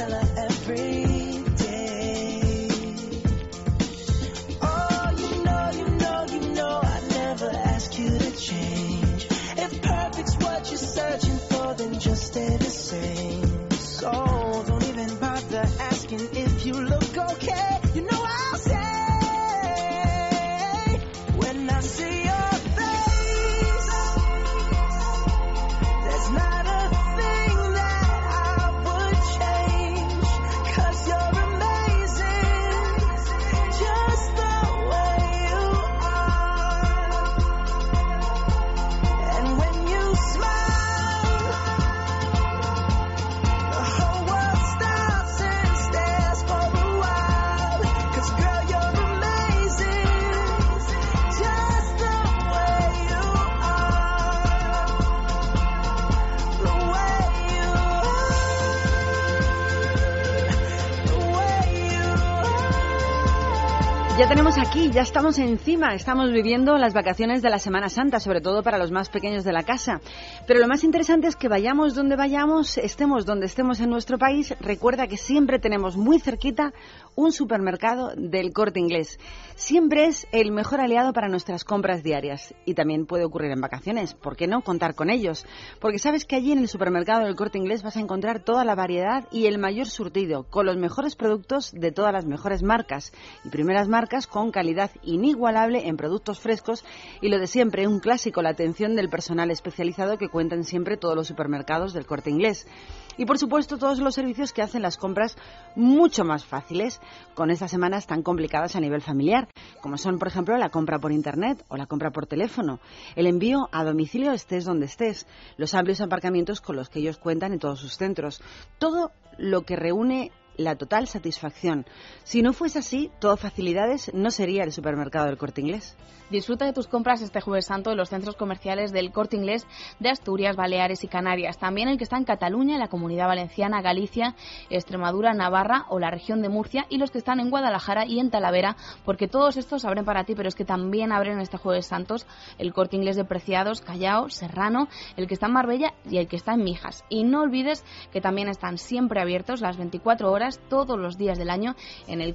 and ya estamos encima, estamos viviendo las vacaciones de la Semana Santa, sobre todo para los más pequeños de la casa. Pero lo más interesante es que vayamos donde vayamos, estemos donde estemos en nuestro país, recuerda que siempre tenemos muy cerquita un supermercado del corte inglés. Siempre es el mejor aliado para nuestras compras diarias y también puede ocurrir en vacaciones. ¿Por qué no contar con ellos? Porque sabes que allí en el supermercado del corte inglés vas a encontrar toda la variedad y el mayor surtido, con los mejores productos de todas las mejores marcas y primeras marcas con calidad inigualable en productos frescos y lo de siempre, un clásico, la atención del personal especializado que cuentan siempre todos los supermercados del corte inglés. Y por supuesto todos los servicios que hacen las compras mucho más fáciles con estas semanas tan complicadas a nivel familiar, como son por ejemplo la compra por internet o la compra por teléfono, el envío a domicilio estés donde estés, los amplios aparcamientos con los que ellos cuentan en todos sus centros, todo lo que reúne la total satisfacción. Si no fuese así, todo facilidades, no sería el supermercado del corte inglés. Disfruta de tus compras este jueves santo en los centros comerciales del Corte Inglés de Asturias, Baleares y Canarias. También el que está en Cataluña, la Comunidad Valenciana, Galicia, Extremadura, Navarra o la región de Murcia y los que están en Guadalajara y en Talavera, porque todos estos abren para ti, pero es que también abren este jueves santos el Corte Inglés de Preciados, Callao, Serrano, el que está en Marbella y el que está en Mijas. Y no olvides que también están siempre abiertos las 24 horas todos los días del año en el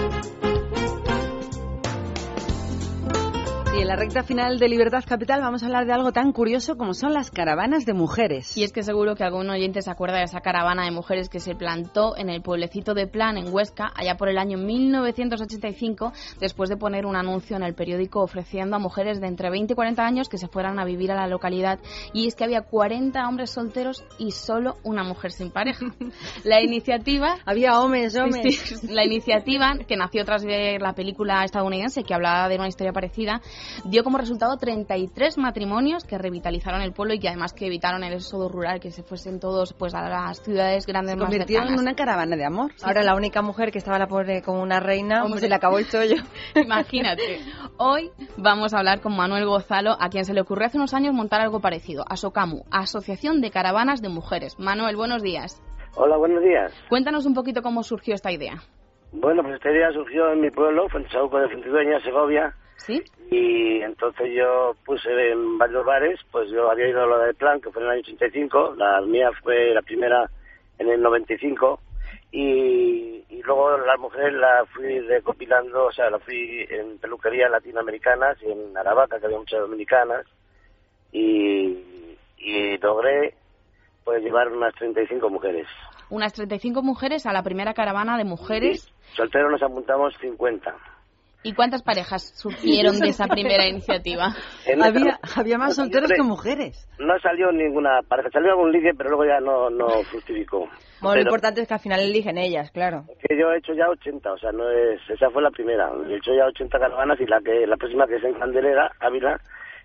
La recta final de Libertad Capital vamos a hablar de algo tan curioso como son las caravanas de mujeres. Y es que seguro que algún oyente se acuerda de esa caravana de mujeres que se plantó en el pueblecito de Plan, en Huesca, allá por el año 1985, después de poner un anuncio en el periódico ofreciendo a mujeres de entre 20 y 40 años que se fueran a vivir a la localidad. Y es que había 40 hombres solteros y solo una mujer sin pareja. (laughs) La iniciativa... Había hombres, hombres. Sí, la iniciativa, que nació tras ver la película estadounidense que hablaba de una historia parecida, dio como resultado 33 matrimonios que revitalizaron el pueblo y que además que evitaron el éxodo rural, que se fuesen todos pues a las ciudades grandes más convirtieron en una caravana de amor. Ahora la única mujer que estaba la pobre como una reina, pues Hombre. se le acabó el chollo. (laughs) Imagínate. Hoy vamos a hablar con Manuel Gozalo, a quien se le ocurrió hace unos años montar algo parecido, Asocamu, Asociación de Caravanas de Mujeres. Manuel, buenos días. Hola, buenos días. Cuéntanos un poquito cómo surgió esta idea. Bueno, pues esta idea surgió en mi pueblo, Fuentesaúco de Fuentidueña, Segovia. ¿Sí? Y entonces yo puse en varios bares, pues yo había ido a lo del plan, que fue en el año 85, la mía fue la primera en el 95, y, y luego las mujeres la fui recopilando, o sea, la fui en peluquerías latinoamericanas y en Aravaca, que había muchas dominicanas, y, y logré pues llevar unas 35 mujeres. Unas 35 mujeres a la primera caravana de mujeres. Solteros nos apuntamos 50. ¿Y cuántas parejas surgieron de esa primera iniciativa? (laughs) Había, había más solteros que mujeres. No salió ninguna pareja, salió algún ligue, pero luego ya no, no fructificó. Bueno, lo Pero importante es que al final eligen ellas, claro. que yo he hecho ya 80, o sea, no es, esa fue la primera. He hecho ya 80 caravanas y la que la próxima que es en Candelera, Ávila,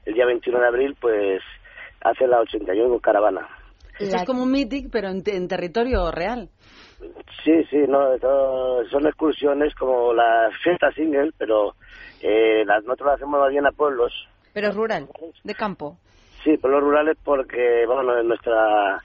el día 21 de abril, pues hace la 81 caravana. Esto es como un meeting, pero en, te- en territorio real. Sí, sí, no, son excursiones como la fiesta single, pero eh, las, nosotros las hacemos más bien a pueblos. Pero rural, de campo. Sí, pueblos rurales porque, bueno, nuestra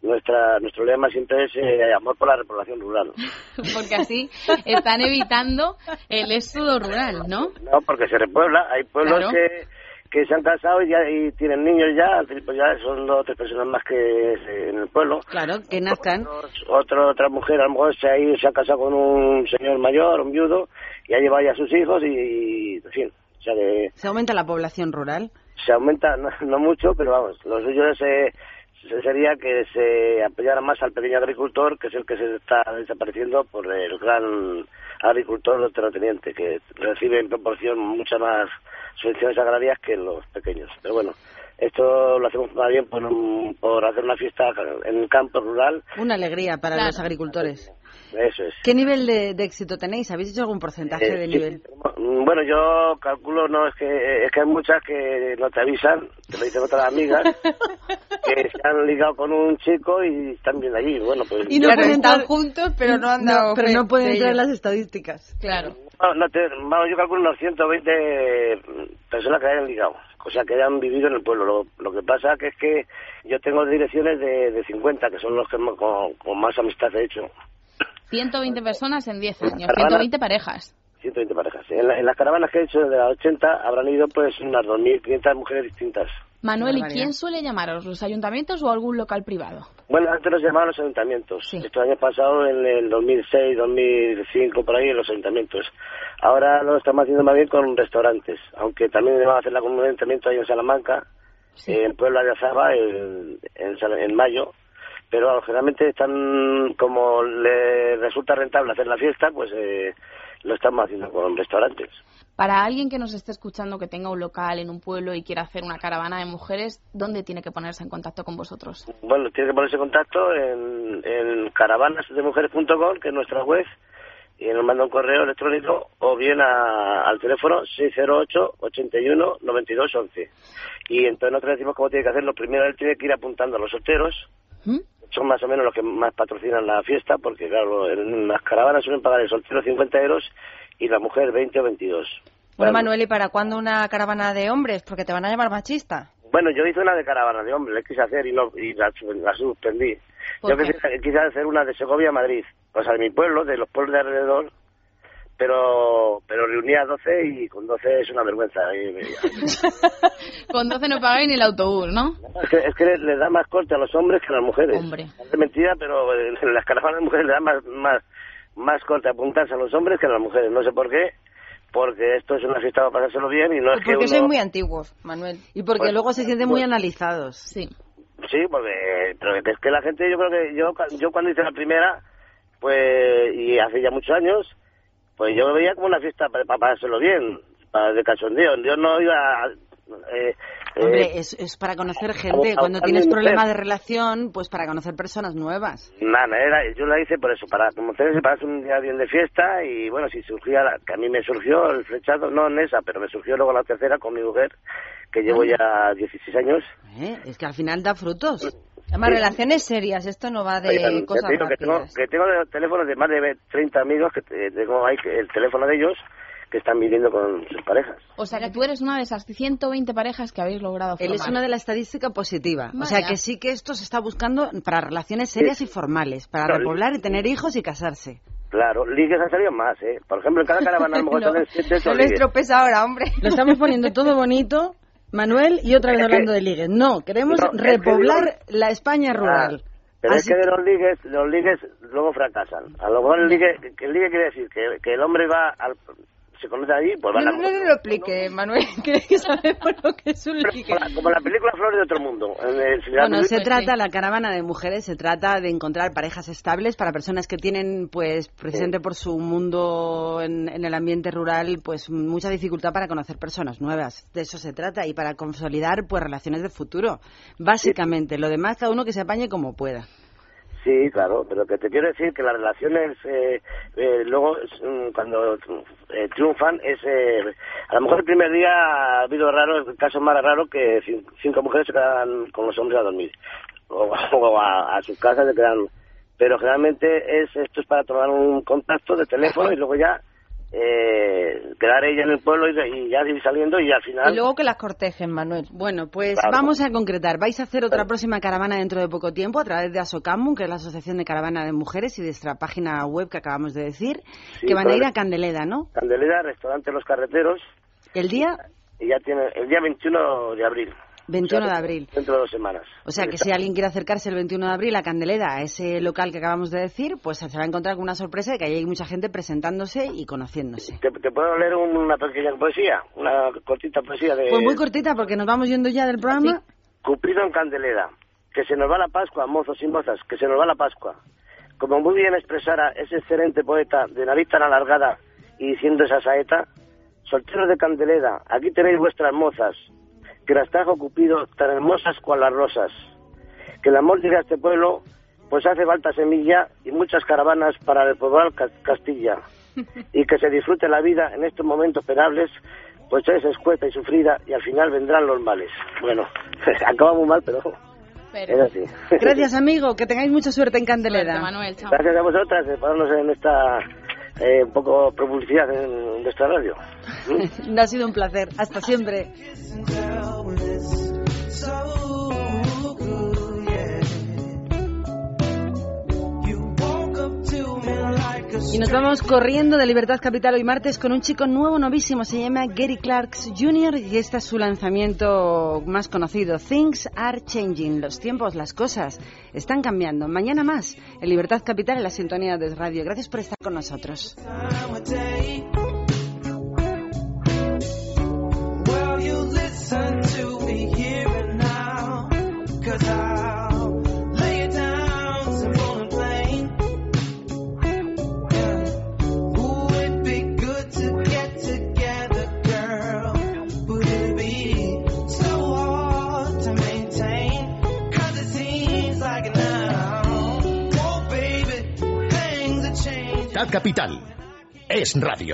nuestra nuestro lema siempre es eh, amor por la repoblación rural. (laughs) Porque así están evitando el éxodo rural, ¿no? No, porque se repuebla. Hay pueblos Claro. que, que se han casado y, ya, y tienen niños ya, pues ya son dos o tres personas más que eh, en el pueblo. Claro, que nazcan. Otro, otra mujer a lo mejor se ha, ido, se ha casado con un señor mayor, un viudo, y ha llevado ya a sus hijos y, en fin, o sea que Se aumenta la población rural. se aumenta, no, no mucho, pero vamos, lo suyo es, eh, se- sería que se apoyara más al pequeño agricultor, que es el que se está desapareciendo por el gran agricultor o terrateniente, que recibe en proporción muchas más subvenciones agrarias que los pequeños. Pero bueno, esto lo hacemos más bien por, un- por hacer una fiesta en el campo rural, Una alegría para Claro. los agricultores. Eso es. ¿Qué nivel de, de éxito tenéis? ¿Habéis hecho algún porcentaje Eh, de sí, nivel? Mm, Bueno, yo calculo, no, es que, es que hay muchas que no te avisan, te lo dicen otras amigas, (laughs) que se han ligado con un chico y están bien allí. Bueno, pues. Y no pueden entrar juntos, pero no han dado pero no pueden de entrar en las estadísticas. Claro. No, no te- vamos, yo calculo unos 120 personas que hayan ligado, o sea, que hayan vivido en el pueblo. Lo, lo que pasa que es que yo tengo direcciones de, de 50, que son los que con, con más amistad he hecho. 120 personas en 10 años, Caravana. 120 parejas. 120 parejas. En, la- en las caravanas que he hecho de las 80 habrán ido pues unas 2.500 mujeres distintas. Manuel, ¿y quién suele llamaros? ¿Los ayuntamientos o algún local privado? Bueno, antes los llamaban los ayuntamientos. Estos años pasados, en el 2006, 2005, por ahí, en los ayuntamientos. Ahora lo estamos haciendo más bien con restaurantes, aunque también vamos a hacerla con un ayuntamiento ahí en Salamanca, en Puebla de Azaba, en, en, en mayo. Pero bueno, generalmente están, como le resulta rentable hacer la fiesta, pues eh, lo estamos haciendo con restaurantes. Para alguien que nos esté escuchando, que tenga un local en un pueblo y quiera hacer una caravana de mujeres, ¿dónde tiene que ponerse en contacto con vosotros? Bueno, tiene que ponerse en contacto en, en caravanasdemujeres.com, que es nuestra web, y nos manda un correo electrónico o bien a- al teléfono 608 81 92 11. Y entonces nosotros decimos cómo tiene que hacerlo. Primero él tiene que ir apuntando a los solteros, son más o menos los que más patrocinan la fiesta, porque claro, en las caravanas suelen pagar el soltero 50 euros y la mujer 20 o 22. Bueno, Manuel, ¿y para cuándo una caravana de hombres? Porque te van a llamar machista. Bueno, yo hice una de caravana de hombres, quise hacer y, no, y la, la suspendí. ¿Por Yo quise, quise hacer una de Segovia a Madrid, o sea, de mi pueblo, de los pueblos de alrededor, pero pero reunía 12 y con 12 es una vergüenza. Y- (laughs) Con 12 no pagáis ni el autobús, ¿no? (laughs) es que, es que les, les da más corte a los hombres que a las mujeres. Hombre. Es mentira, pero en las caravanas de mujeres les da más, más, más corte apuntarse a los hombres que a las mujeres. No sé por qué, porque esto es una fiesta para pasárselo bien y no es que Porque uno... sois muy antiguos, Manuel. Y porque Pues- luego se sienten muy pues- analizados. Sí. Sí, porque pero es que la gente, yo creo que yo, yo cuando hice la primera, pues, y hace ya muchos años, pues yo lo veía como una fiesta para, para pasárselo bien, para de cachondeo. Yo no iba Eh, Hombre, eh, es, es para conocer gente. a- Cuando a tienes problemas de relación, pues para conocer personas nuevas. Nada, era, yo la hice por eso, para conocerse, para hacer un día bien de fiesta y bueno, si surgía, la- que a mí me surgió el flechazo, no en esa, pero me surgió luego la tercera con mi mujer, que llevo ya 16 años. ¿eh? Es que al final da frutos. Además, relaciones serias, esto no va de ya cosas te digo que tengo, que tengo teléfonos de más de 30 amigos, que te- tengo ahí el teléfono de ellos, que están viviendo con sus parejas. O sea que tú eres una de esas 120 parejas que habéis logrado Él es formar. una de la estadística positiva. O Vaya. sea que sí que esto se está buscando para relaciones serias y formales, para No, repoblar y tener hijos y casarse. Claro, ligues han salido más, ¿eh? Por ejemplo, en cada caravana a lo mejor (laughs) No, salen 7, 8 no lo ligues. estropees ahora, hombre. Lo estamos poniendo todo bonito, Manuel, y otra vez hablando de ligues. No, queremos No, es que repoblar la España rural. Ah, pero Así es que de los ligues, los ligues luego fracasan. A lo mejor el ligue, el ligue quiere decir que, que el hombre va al, se conoce allí, pues van No, a... no, no lo explique, Manuel, (laughs) que que sabemos lo que es un ligue. Como la película Flores de otro mundo. Bueno, se trata, la caravana de mujeres, se trata de encontrar parejas estables para personas que tienen, pues, precisamente por su mundo en, en el ambiente rural, pues, mucha dificultad para conocer personas nuevas. De eso se trata y para consolidar, pues, relaciones de futuro. Básicamente, lo demás, cada uno que se apañe como pueda. Sí, claro, pero que te quiero decir que las relaciones eh, eh, luego mm, cuando eh, triunfan es eh, a lo mejor el primer día ha habido raro el caso más raro que cin- cinco mujeres se quedan con los hombres a dormir o, (laughs) o a, a sus casas se quedan. Pero generalmente es esto es para tomar un contacto de teléfono y luego ya eh, quedar ella en el pueblo y, y ya ir saliendo y al final Y luego que las cortejen, Manuel. Bueno, pues Claro. vamos a concretar. Vais a hacer otra próxima caravana dentro de poco tiempo a través de Asocamu, que es la Asociación de Caravana de Mujeres, y de nuestra página web que acabamos de decir, Sí, que van a ir a Candeleda, ¿no? Candelera, restaurante Los Carreteros El día y ya tiene el día 21 de abril 21 de abril. dentro de dos semanas O sea que si alguien quiere acercarse el 21 de abril a Candeleda, a ese local que acabamos de decir, pues se va a encontrar con una sorpresa de que ahí hay mucha gente presentándose y conociéndose. ¿Te, te puedo leer una pequeña poesía? Una cortita poesía de... Pues muy cortita porque nos vamos yendo ya del programa. Cupido en Candelera. Que se nos va la Pascua, mozos y mozas, que se nos va la Pascua. Como muy bien expresara ese excelente poeta de nariz tan alargada y diciendo esa saeta, solteros de Candelera, aquí tenéis vuestras mozas, que las trajo Cupido tan hermosas cual las rosas. Que el amor llegue a este pueblo, pues hace falta semilla y muchas caravanas para repoblar Ca- Castilla. Y que se disfrute la vida en estos momentos penables, pues es escueta y sufrida y al final vendrán los males. Bueno, (laughs) acaba muy mal, pero es así. Gracias, amigo. Que tengáis mucha suerte en Candeleda. Gracias a vosotras eh, por darnos en esta eh, un poco publicidad en nuestra radio. (laughs) ha sido un placer. Hasta siempre. Y nos vamos corriendo de Libertad Capital hoy martes con un chico nuevo, novísimo. Se llama Gary Clarks Jr. y este es su lanzamiento más conocido. Things are changing. Los tiempos, las cosas están cambiando. Mañana más en Libertad Capital en la sintonía de radio. Gracias por estar con nosotros. Capital es radio.